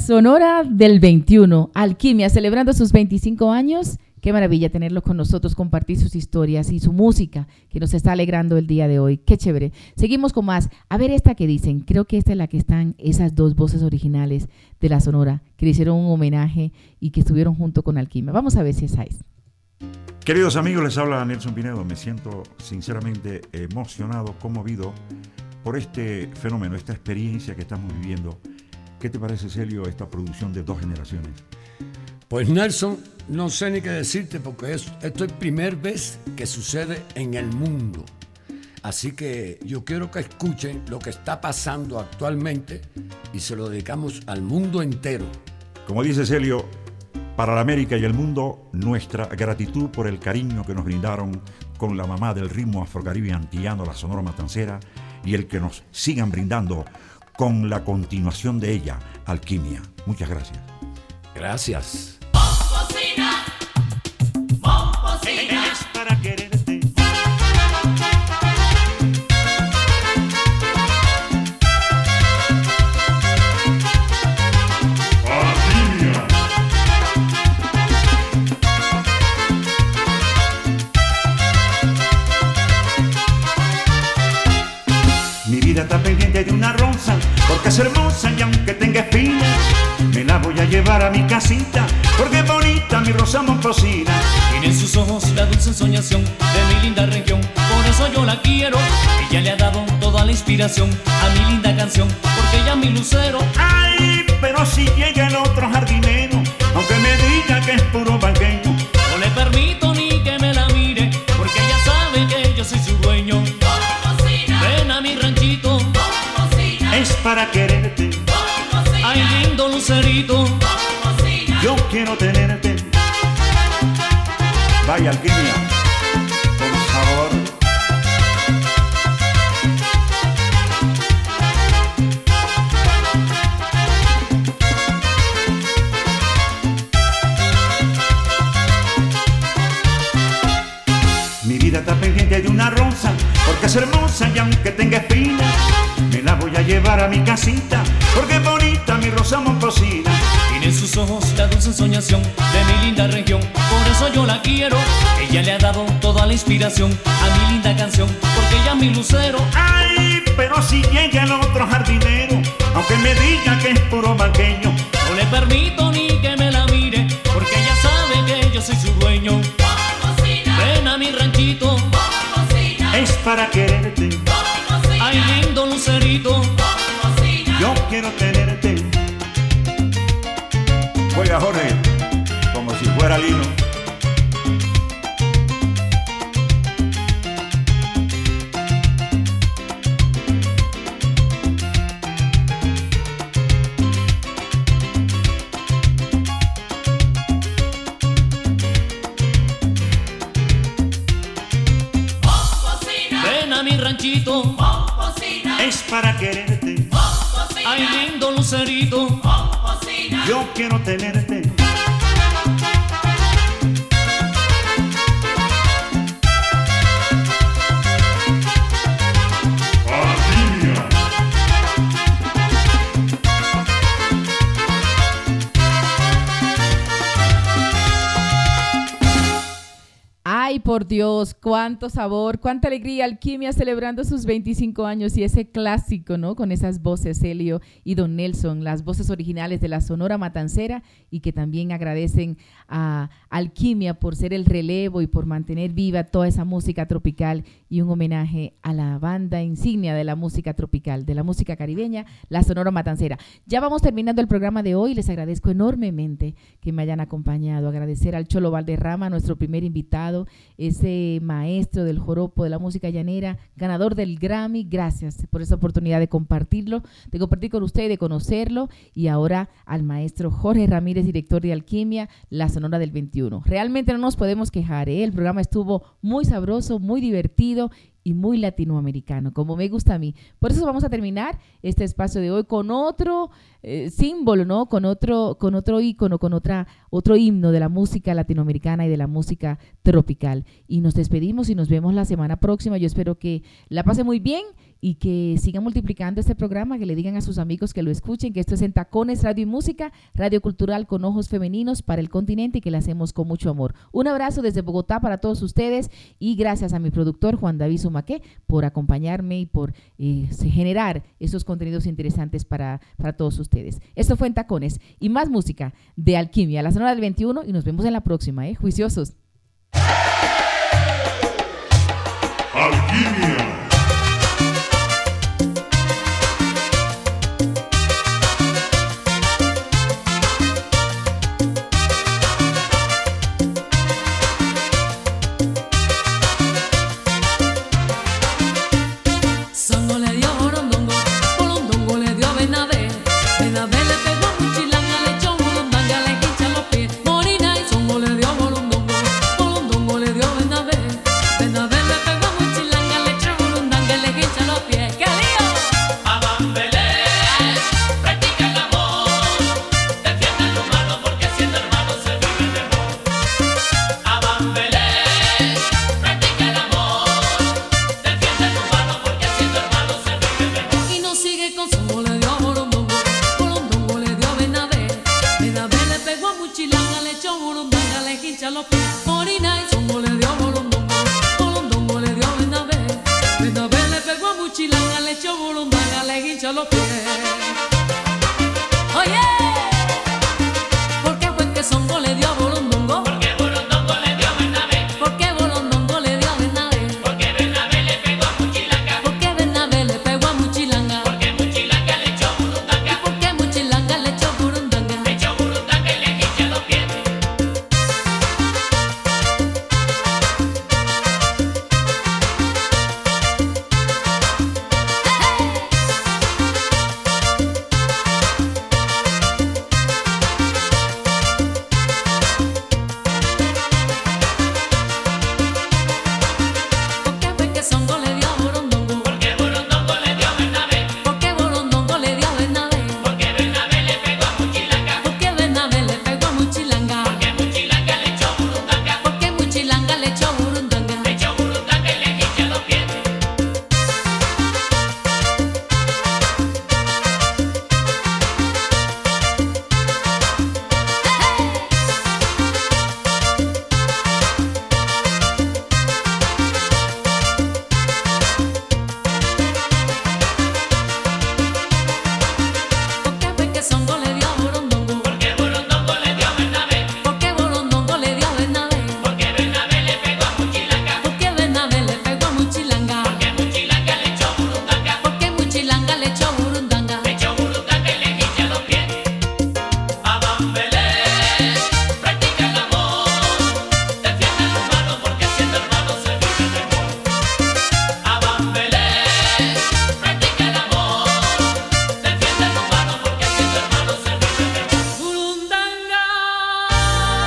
Speaker 1: Sonora del 21, Alquimia, celebrando sus 25 años. Qué maravilla tenerlo con nosotros, compartir sus historias y su música que nos está alegrando el día de hoy. Qué chévere. Seguimos con más. A ver esta que dicen. Creo que esta es la que están esas dos voces originales de la Sonora que le hicieron un homenaje y que estuvieron junto con Alquimia. Vamos a ver si esa es.
Speaker 10: Queridos amigos, les habla Nelson Pinedo. Me siento sinceramente emocionado, conmovido por este fenómeno, esta experiencia que estamos viviendo. ¿Qué te parece, Celio, esta producción de dos generaciones?
Speaker 11: Pues Nelson, no sé ni qué decirte porque es, esto es primer vez que sucede en el mundo. Así que yo quiero que escuchen lo que está pasando actualmente y se lo dedicamos al mundo entero.
Speaker 10: Como dice Celio, para la América y el mundo, nuestra gratitud por el cariño que nos brindaron con la mamá del ritmo afrocaribe antillano, la Sonora Matancera, y el que nos sigan brindando con la continuación de ella, Alquimia. Muchas gracias.
Speaker 11: Gracias.
Speaker 9: Momposina, momposina.
Speaker 12: Vida está pendiente de una rosa, porque
Speaker 10: es hermosa y aunque tenga espinas, me la voy a llevar a mi casita, porque es bonita mi rosa moncosina.
Speaker 7: Tiene en sus ojos la dulce ensoñación de mi linda región, por eso yo la quiero. Ella le ha dado toda la inspiración a mi linda canción, porque ella es mi lucero.
Speaker 10: Ay, pero si llega el otro jardinero, aunque me diga para quererte,
Speaker 7: ay lindo lucerito.
Speaker 10: yo quiero tenerte. Vaya alquimia, con sabor. Mi vida está pendiente de una rosa, porque es hermosa y aunque tenga espinas, llevar a mi casita, porque es bonita mi rosa moncosina.
Speaker 7: Tiene en sus ojos la dulce ensoñación de mi linda región, por eso yo la quiero. Ella le ha dado toda la inspiración a mi linda canción, porque ella es mi lucero.
Speaker 10: Ay, pero si llega el otro jardinero, aunque me diga que es puro banqueño,
Speaker 7: No le permito ni que me la mire, porque ella sabe que yo soy su dueño. Ven a mi ranchito,
Speaker 10: es para quererte,
Speaker 7: ay lindo lucerito.
Speaker 10: yo quiero tenerte. Juega Jorge, como si fuera Lino. Yo
Speaker 1: Dios, cuánto sabor, cuánta alegría, Alquimia celebrando sus 25 años y ese clásico, ¿no? Con esas voces, Helio y Don Nelson, las voces originales de la Sonora Matancera y que también agradecen a Alquimia por ser el relevo y por mantener viva toda esa música tropical y un homenaje a la banda insignia de la música tropical, de la música caribeña, la Sonora Matancera. Ya vamos terminando el programa de hoy, les agradezco enormemente que me hayan acompañado, agradecer al Cholo Valderrama, nuestro primer invitado, ese maestro del joropo de la música llanera, ganador del Grammy, gracias por esa oportunidad de compartirlo, de compartir con usted, de conocerlo, y ahora al maestro Jorge Ramírez, director de Alquimia, la Sonora del 21. Realmente no nos podemos quejar, ¿eh? el programa estuvo muy sabroso, muy divertido y muy latinoamericano, como me gusta a mí. Por eso vamos a terminar este espacio de hoy con otro eh, símbolo, ¿no? Con otro, con otro ícono, con otra, otro himno de la música latinoamericana y de la música tropical. Y nos despedimos y nos vemos la semana próxima. Yo espero que la pase muy bien y que sigan multiplicando este programa, que le digan a sus amigos que lo escuchen, que esto es en Tacones Radio y Música, Radio Cultural con ojos femeninos para el continente y que le hacemos con mucho amor. Un abrazo desde Bogotá para todos ustedes y gracias a mi productor Juan David Sumaqué por acompañarme y por eh, generar esos contenidos interesantes para, para todos ustedes. Esto fue en Tacones y más música de Alquimia, la Sonora del 21 y nos vemos en la próxima, ¿eh? Juiciosos.
Speaker 13: Alquimia.